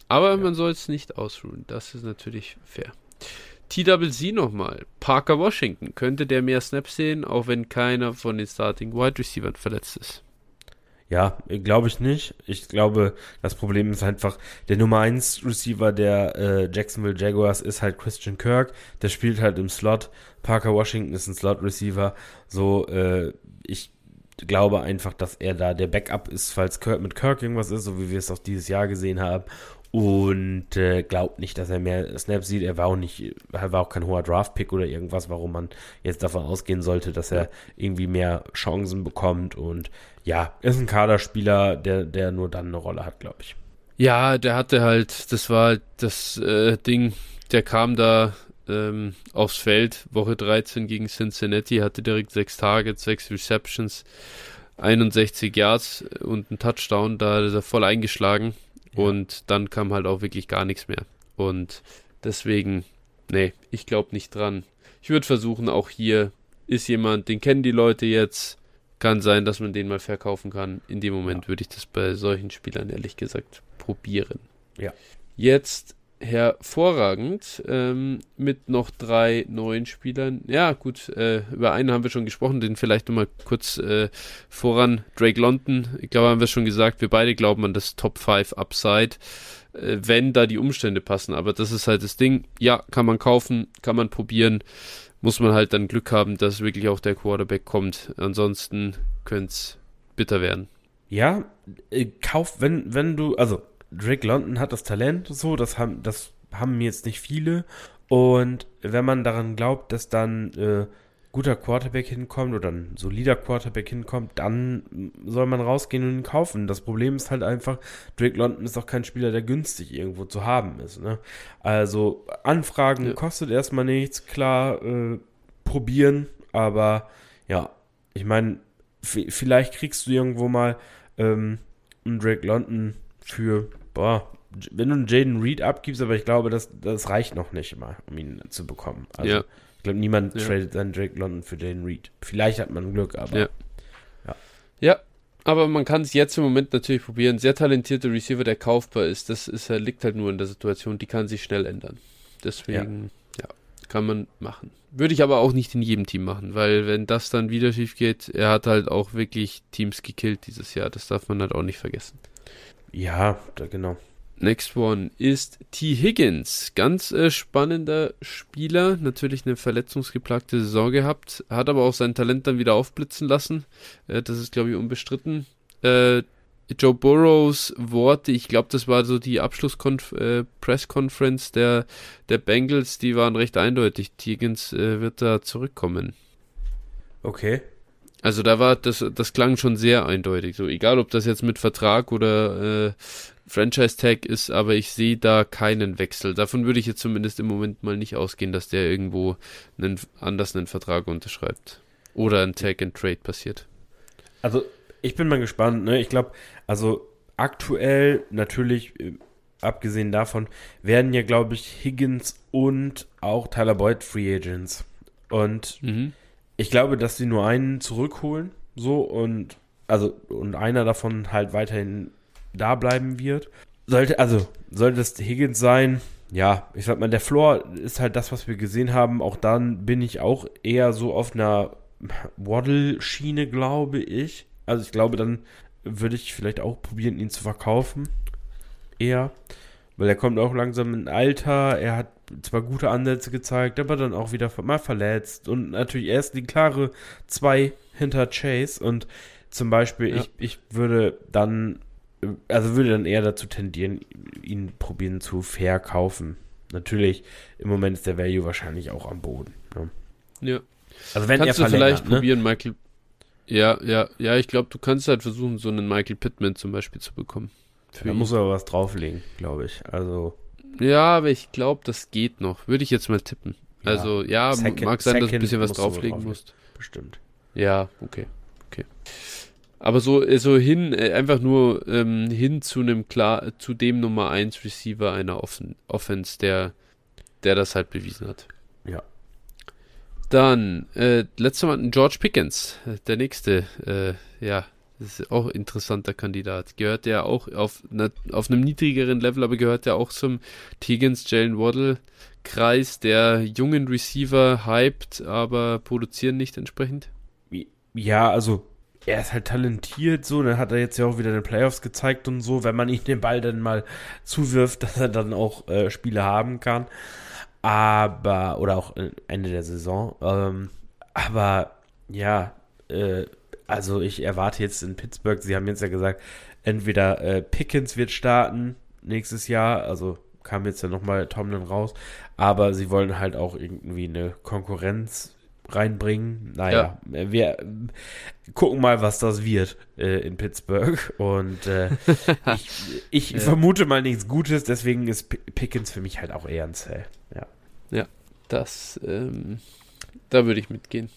Aber ja. man soll es nicht ausruhen. Das ist natürlich fair. TWC nochmal. Parker Washington. Könnte der mehr Snaps sehen, auch wenn keiner von den Starting Wide Receivers verletzt ist? Ja, glaube ich nicht. Ich glaube, das Problem ist einfach, der Nummer 1 Receiver der äh, Jacksonville Jaguars ist halt Christian Kirk. Der spielt halt im Slot. Parker Washington ist ein Slot Receiver. So, äh, ich glaube einfach, dass er da der Backup ist, falls Kirk mit Kirk irgendwas ist, so wie wir es auch dieses Jahr gesehen haben und äh, glaubt nicht, dass er mehr Snaps sieht. Er war auch nicht, er war auch kein hoher Draft-Pick oder irgendwas, warum man jetzt davon ausgehen sollte, dass er irgendwie mehr Chancen bekommt. Und ja, ist ein Kaderspieler, der, der nur dann eine Rolle hat, glaube ich. Ja, der hatte halt, das war halt das äh, Ding, der kam da ähm, aufs Feld, Woche 13 gegen Cincinnati, hatte direkt sechs Targets, sechs Receptions, 61 Yards und ein Touchdown, da ist er voll eingeschlagen ja. und dann kam halt auch wirklich gar nichts mehr. Und deswegen, nee, ich glaube nicht dran. Ich würde versuchen, auch hier ist jemand, den kennen die Leute jetzt, kann sein, dass man den mal verkaufen kann. In dem Moment ja. würde ich das bei solchen Spielern ehrlich gesagt probieren. Ja. Jetzt hervorragend ähm, mit noch drei neuen Spielern. Ja, gut, äh, über einen haben wir schon gesprochen, den vielleicht nochmal kurz äh, voran. Drake London, ich glaube, haben wir schon gesagt, wir beide glauben an das Top 5 Upside, äh, wenn da die Umstände passen. Aber das ist halt das Ding. Ja, kann man kaufen, kann man probieren. Muss man halt dann Glück haben, dass wirklich auch der Quarterback kommt. Ansonsten könnte es bitter werden. Ja, äh, kauf, wenn, wenn du, also Drake London hat das Talent, so, das haben, das haben jetzt nicht viele. Und wenn man daran glaubt, dass dann äh, guter Quarterback hinkommt oder ein solider Quarterback hinkommt, dann soll man rausgehen und ihn kaufen. Das Problem ist halt einfach, Drake London ist auch kein Spieler, der günstig irgendwo zu haben ist. Ne? Also Anfragen ja. kostet erstmal nichts, klar, äh, probieren, aber ja, ich meine, vielleicht kriegst du irgendwo mal ähm, einen Drake London für, boah, wenn du einen Jaden Reed abgibst, aber ich glaube, das, das reicht noch nicht immer, um ihn zu bekommen. Also, ja. ich glaube, niemand ja. tradet dann Drake London für Jaden Reed. Vielleicht hat man Glück, aber. Ja. Ja, ja aber man kann es jetzt im Moment natürlich probieren. Sehr talentierter Receiver, der kaufbar ist, das ist, liegt halt nur in der Situation, die kann sich schnell ändern. Deswegen, ja kann man machen. Würde ich aber auch nicht in jedem Team machen, weil wenn das dann wieder schief geht, er hat halt auch wirklich Teams gekillt dieses Jahr. Das darf man halt auch nicht vergessen. Ja, genau. Next one ist T. Higgins. Ganz äh, spannender Spieler. Natürlich eine verletzungsgeplagte Saison gehabt. Hat aber auch sein Talent dann wieder aufblitzen lassen. Äh, das ist, glaube ich, unbestritten. Äh, Joe Burrows Worte, ich glaube, das war so die Abschluss-Press-Conference äh, der, der Bengals, die waren recht eindeutig. T. Higgins äh, wird da zurückkommen. Okay. Also da war das, das klang schon sehr eindeutig. So, egal ob das jetzt mit Vertrag oder äh, Franchise-Tag ist, aber ich sehe da keinen Wechsel. Davon würde ich jetzt zumindest im Moment mal nicht ausgehen, dass der irgendwo einen, anders einen Vertrag unterschreibt. Oder ein Tag and Trade passiert. Also, ich bin mal gespannt, ne? Ich glaube, also aktuell natürlich, äh, abgesehen davon, werden ja, glaube ich, Higgins und auch Tyler Boyd Free Agents. Und mhm ich glaube, dass sie nur einen zurückholen, so und also und einer davon halt weiterhin da bleiben wird. Sollte also sollte es Higgins sein, ja, ich sag mal, der Floor ist halt das, was wir gesehen haben. Auch dann bin ich auch eher so auf einer Waddle-Schiene, glaube ich. Also ich glaube, dann würde ich vielleicht auch probieren, ihn zu verkaufen. Eher. Weil er kommt auch langsam in Alter. Er hat zwar gute Ansätze gezeigt, aber dann auch wieder mal verletzt. Und natürlich erst die klare zwei hinter Chase. Und zum Beispiel, ja. ich, ich würde dann, also würde dann eher dazu tendieren, ihn probieren zu verkaufen. Natürlich, im Moment ist der Value wahrscheinlich auch am Boden. Ne? Ja. Also wenn kannst er du vielleicht ne? probieren, Michael. Ja, ja, ja, ich glaube, du kannst halt versuchen, so einen Michael Pittman zum Beispiel zu bekommen. Da muss aber was drauflegen, glaube ich. Also. Ja, aber ich glaube, das geht noch. Würde ich jetzt mal tippen. Ja. Also, ja, Second, mag sein, dass du ein bisschen was drauflegen musst. Bestimmt. Ja, okay. Okay. Aber so, äh, so hin, äh, einfach nur ähm, hin zu einem klar, zu dem Nummer 1 Receiver einer Offen Offense, der, der das halt bewiesen hat. Ja. Dann, äh, letzter Mal George Pickens, der nächste, äh, ja, das ist auch ein interessanter Kandidat. Gehört der auch auf, na, auf einem niedrigeren Level, aber gehört der auch zum Tegans Jalen Waddle Kreis der jungen Receiver hyped, aber produzieren nicht entsprechend? Ja, also er ist halt talentiert, so, dann hat er jetzt ja auch wieder in den Playoffs gezeigt und so, wenn man ihm den Ball dann mal zuwirft, dass er dann auch äh, Spiele haben kann. Aber, oder auch Ende der Saison. Ähm, aber ja, äh, also ich erwarte jetzt in Pittsburgh, sie haben jetzt ja gesagt, entweder äh, Pickens wird starten nächstes Jahr, also kam jetzt ja nochmal Tomlin raus, aber sie wollen halt auch irgendwie eine Konkurrenz reinbringen. Naja, ja. wir gucken mal, was das wird äh, in Pittsburgh. Und äh, ich, ich ja. vermute mal nichts Gutes, deswegen ist Pickens für mich halt auch eher ein Zell. Ja, ja das, ähm, da würde ich mitgehen.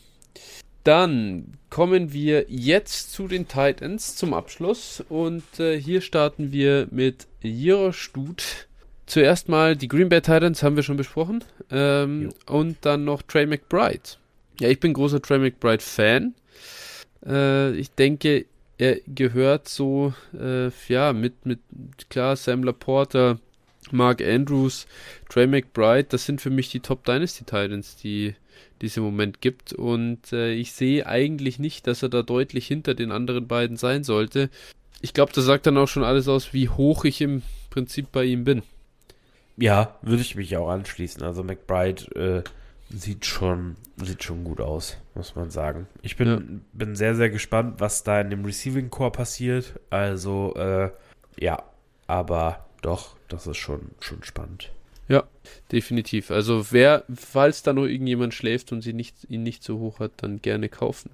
Dann kommen wir jetzt zu den Titans zum Abschluss und äh, hier starten wir mit Jira Stut. Zuerst mal die Green Bay Titans haben wir schon besprochen ähm, und dann noch Trey McBride. Ja, ich bin großer Trey McBride Fan. Äh, ich denke, er gehört so, äh, ja, mit, mit, klar, Sam Laporta, Mark Andrews, Trey McBride, das sind für mich die Top Dynasty Titans, die es im Moment gibt. Und äh, ich sehe eigentlich nicht, dass er da deutlich hinter den anderen beiden sein sollte. Ich glaube, das sagt dann auch schon alles aus, wie hoch ich im Prinzip bei ihm bin. Ja, würde ich mich auch anschließen. Also McBride äh, sieht schon sieht schon gut aus, muss man sagen. Ich bin, ja. bin sehr, sehr gespannt, was da in dem Receiving Core passiert. Also, äh, ja, aber doch, das ist schon, schon spannend. Ja, definitiv. Also wer, falls da nur irgendjemand schläft und sie nicht, ihn nicht so hoch hat, dann gerne kaufen.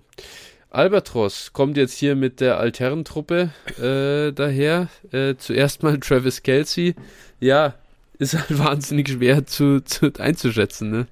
Albatros kommt jetzt hier mit der Alternentruppe äh, daher. Äh, zuerst mal Travis Kelsey. Ja, ist halt wahnsinnig schwer zu, zu einzuschätzen, ne?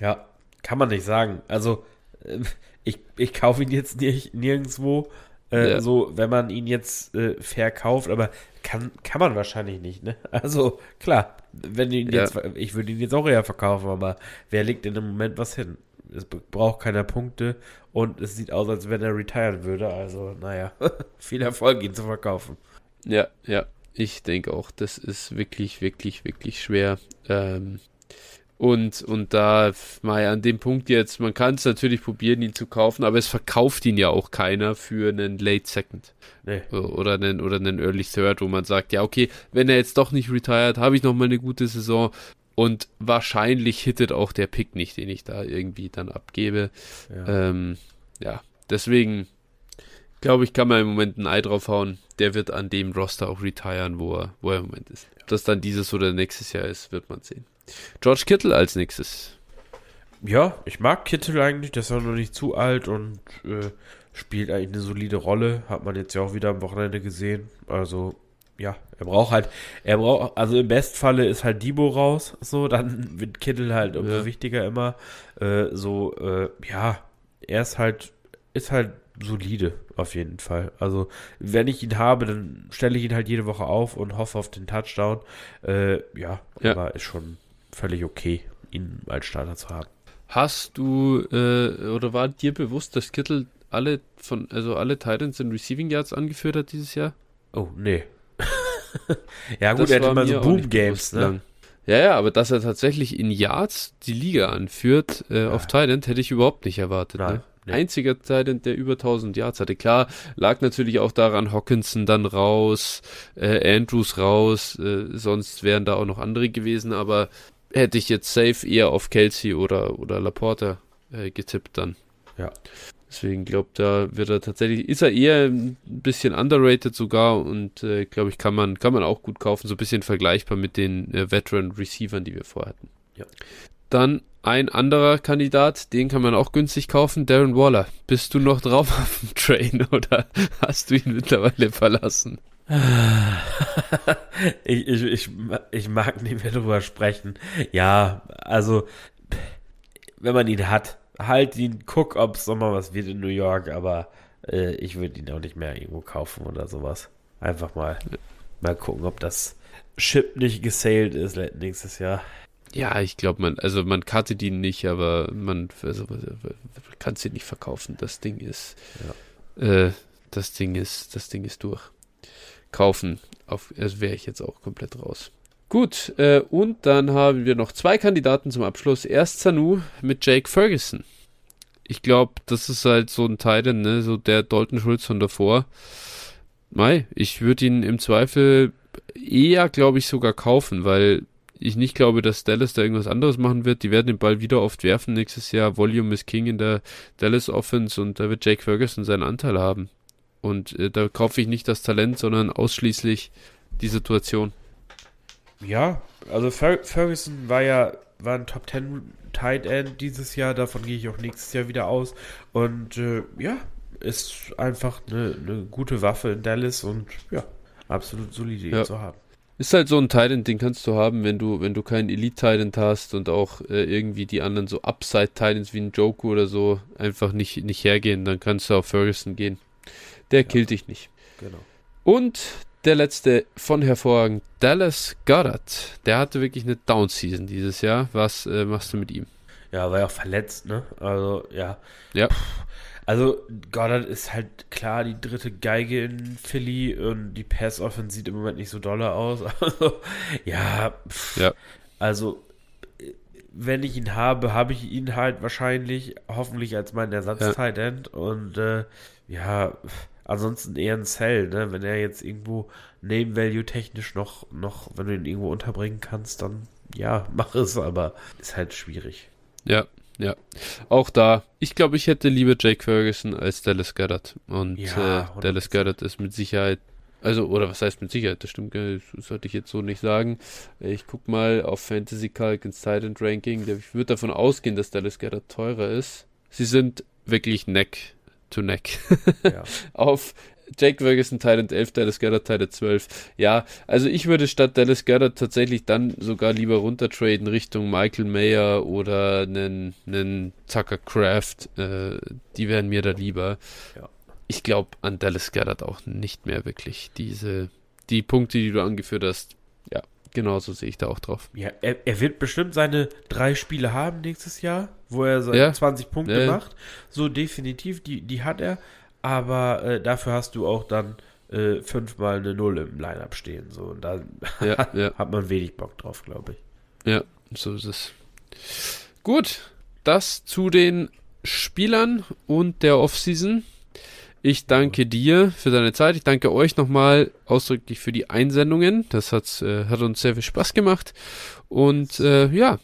Ja, kann man nicht sagen. Also, äh, ich, ich kaufe ihn jetzt nicht, nirgendwo. Äh, ja. So, wenn man ihn jetzt äh, verkauft, aber kann, kann man wahrscheinlich nicht, ne? Also, klar, wenn ihn ja. jetzt, ich würde ihn jetzt auch eher verkaufen, aber wer legt in dem Moment was hin? Es braucht keiner Punkte und es sieht aus, als wenn er retiren würde. Also, naja, viel Erfolg, ihn zu verkaufen. Ja, ja, ich denke auch, das ist wirklich, wirklich, wirklich schwer. Ähm, und, und da, mal an dem Punkt jetzt, man kann es natürlich probieren, ihn zu kaufen, aber es verkauft ihn ja auch keiner für einen Late Second. Nee. Oder einen, oder einen Early Third, wo man sagt, ja, okay, wenn er jetzt doch nicht retired, habe ich noch mal eine gute Saison. Und wahrscheinlich hittet auch der Pick nicht, den ich da irgendwie dann abgebe. Ja, ähm, ja. deswegen glaube ich, kann man im Moment ein Ei draufhauen. Der wird an dem Roster auch retiren, wo er, wo er im Moment ist. Ob das dann dieses oder nächstes Jahr ist, wird man sehen. George Kittle als nächstes. Ja, ich mag Kittle eigentlich, der ist auch noch nicht zu alt und äh, spielt eigentlich eine solide Rolle. Hat man jetzt ja auch wieder am Wochenende gesehen. Also, ja, er braucht halt, er braucht, also im Bestfalle ist halt Debo raus, so, dann wird Kittle halt umso ja. wichtiger immer. Äh, so, äh, ja, er ist halt, ist halt solide, auf jeden Fall. Also, wenn ich ihn habe, dann stelle ich ihn halt jede Woche auf und hoffe auf den Touchdown. Äh, ja, ja, aber ist schon, völlig okay, ihn als Starter zu haben. Hast du äh, oder war dir bewusst, dass Kittel alle von, also alle Titans in Receiving Yards angeführt hat dieses Jahr? Oh, nee. ja, gut, das er hat immer so Boom Games, ne? Ja, ja, aber dass er tatsächlich in Yards die Liga anführt äh, ja. auf Titan, hätte ich überhaupt nicht erwartet. Nein, ne? nee. Einziger Titan, der über 1000 Yards hatte. Klar, lag natürlich auch daran, Hawkinson dann raus, äh, Andrews raus, äh, sonst wären da auch noch andere gewesen, aber hätte ich jetzt safe eher auf Kelsey oder, oder Laporta äh, getippt dann. Ja. Deswegen glaube da wird er tatsächlich, ist er eher ein bisschen underrated sogar und äh, glaube ich, kann man, kann man auch gut kaufen, so ein bisschen vergleichbar mit den äh, Veteran Receivern, die wir vorher hatten. Ja. Dann ein anderer Kandidat, den kann man auch günstig kaufen, Darren Waller. Bist du noch drauf auf dem Train oder hast du ihn mittlerweile verlassen? ich, ich, ich, ich mag nicht mehr drüber sprechen. Ja, also, wenn man ihn hat, halt ihn, guck, ob es nochmal was wird in New York, aber äh, ich würde ihn auch nicht mehr irgendwo kaufen oder sowas. Einfach mal, mal gucken, ob das Chip nicht gesailt ist nächstes Jahr. Ja, ich glaube, man, also man cuttet ihn nicht, aber man, also, kann es nicht verkaufen. Das Ding ist, ja. äh, das Ding ist, das Ding ist durch kaufen. Auf, also wäre ich jetzt auch komplett raus. Gut, äh, und dann haben wir noch zwei Kandidaten zum Abschluss. Erst Sanu mit Jake Ferguson. Ich glaube, das ist halt so ein Teil, ne, so der Dalton Schulz von davor. Mai, ich würde ihn im Zweifel eher, glaube ich, sogar kaufen, weil ich nicht glaube, dass Dallas da irgendwas anderes machen wird. Die werden den Ball wieder oft werfen nächstes Jahr. Volume ist King in der Dallas Offense und da wird Jake Ferguson seinen Anteil haben. Und äh, da kaufe ich nicht das Talent, sondern ausschließlich die Situation. Ja, also Fer Ferguson war ja war ein Top 10 Tight End dieses Jahr, davon gehe ich auch nächstes Jahr wieder aus. Und äh, ja, ist einfach eine, eine, gute Waffe in Dallas und ja, absolut solide ja. zu haben. Ist halt so ein Titan, den kannst du haben, wenn du, wenn du keinen Elite-Titan hast und auch äh, irgendwie die anderen so Upside-Titans wie ein Joku oder so einfach nicht, nicht hergehen, dann kannst du auf Ferguson gehen. Der ja. killt dich nicht. Genau. Und der letzte von hervorragend, Dallas Goddard. Der hatte wirklich eine Down-Season dieses Jahr. Was äh, machst du mit ihm? Ja, war ja auch verletzt, ne? Also, ja. Ja. Puh. Also Goddard ist halt klar die dritte Geige in Philly und die Pass-Offense sieht im Moment nicht so doller aus. Also, ja, pff, ja. Also wenn ich ihn habe, habe ich ihn halt wahrscheinlich, hoffentlich als mein Ersatz-Tight End und äh, ja, ansonsten eher ein Cell, ne? Wenn er jetzt irgendwo Name-Value technisch noch, noch, wenn du ihn irgendwo unterbringen kannst, dann ja, mach es, aber ist halt schwierig. Ja, ja, auch da. Ich glaube, ich hätte lieber Jake Ferguson als Dallas Goddard. Und ja, äh, Dallas Goddard ist mit Sicherheit, also, oder was heißt mit Sicherheit? Das stimmt, das sollte ich jetzt so nicht sagen. Ich gucke mal auf Fantasy Calc ins Titan Ranking. Ich würde davon ausgehen, dass Dallas Goddard teurer ist. Sie sind wirklich Neck to Neck. Ja. auf Jake Ferguson Titan 11, Dallas Goddard Titan 12. Ja, also ich würde statt Dallas Goddard tatsächlich dann sogar lieber runtertraden Richtung Michael Mayer oder einen, einen Tucker Craft. Äh, die wären mir da lieber. Ja. Ich glaube an Dallas Goddard auch nicht mehr wirklich. Diese, die Punkte, die du angeführt hast, ja, genauso sehe ich da auch drauf. Ja, er, er wird bestimmt seine drei Spiele haben nächstes Jahr, wo er seine ja. 20 Punkte ja. macht. So definitiv, die, die hat er aber äh, dafür hast du auch dann äh, fünfmal eine Null im Lineup stehen. So, und da ja, ja. hat man wenig Bock drauf, glaube ich. Ja, so ist es. Gut, das zu den Spielern und der Offseason. Ich danke dir für deine Zeit. Ich danke euch nochmal ausdrücklich für die Einsendungen. Das hat, äh, hat uns sehr viel Spaß gemacht. Und äh, ja,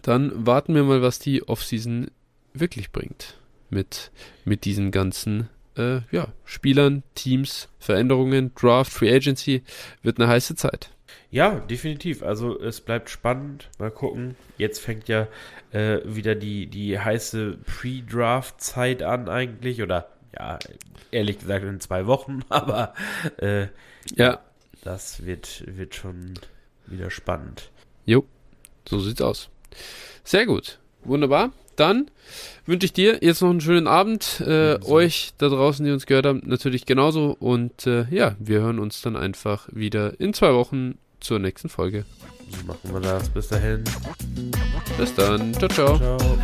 dann warten wir mal, was die Offseason wirklich bringt. Mit, mit diesen ganzen äh, ja, Spielern, Teams, Veränderungen, Draft, Free Agency, wird eine heiße Zeit. Ja, definitiv. Also es bleibt spannend. Mal gucken. Jetzt fängt ja äh, wieder die, die heiße Pre-Draft-Zeit an eigentlich. Oder ja, ehrlich gesagt in zwei Wochen. Aber äh, ja, das wird, wird schon wieder spannend. Jo, so sieht's aus. Sehr gut. Wunderbar. Dann wünsche ich dir jetzt noch einen schönen Abend. Äh, so. Euch da draußen, die uns gehört haben, natürlich genauso. Und äh, ja, wir hören uns dann einfach wieder in zwei Wochen zur nächsten Folge. So machen wir das. Bis dahin. Bis dann. ciao. ciao. ciao.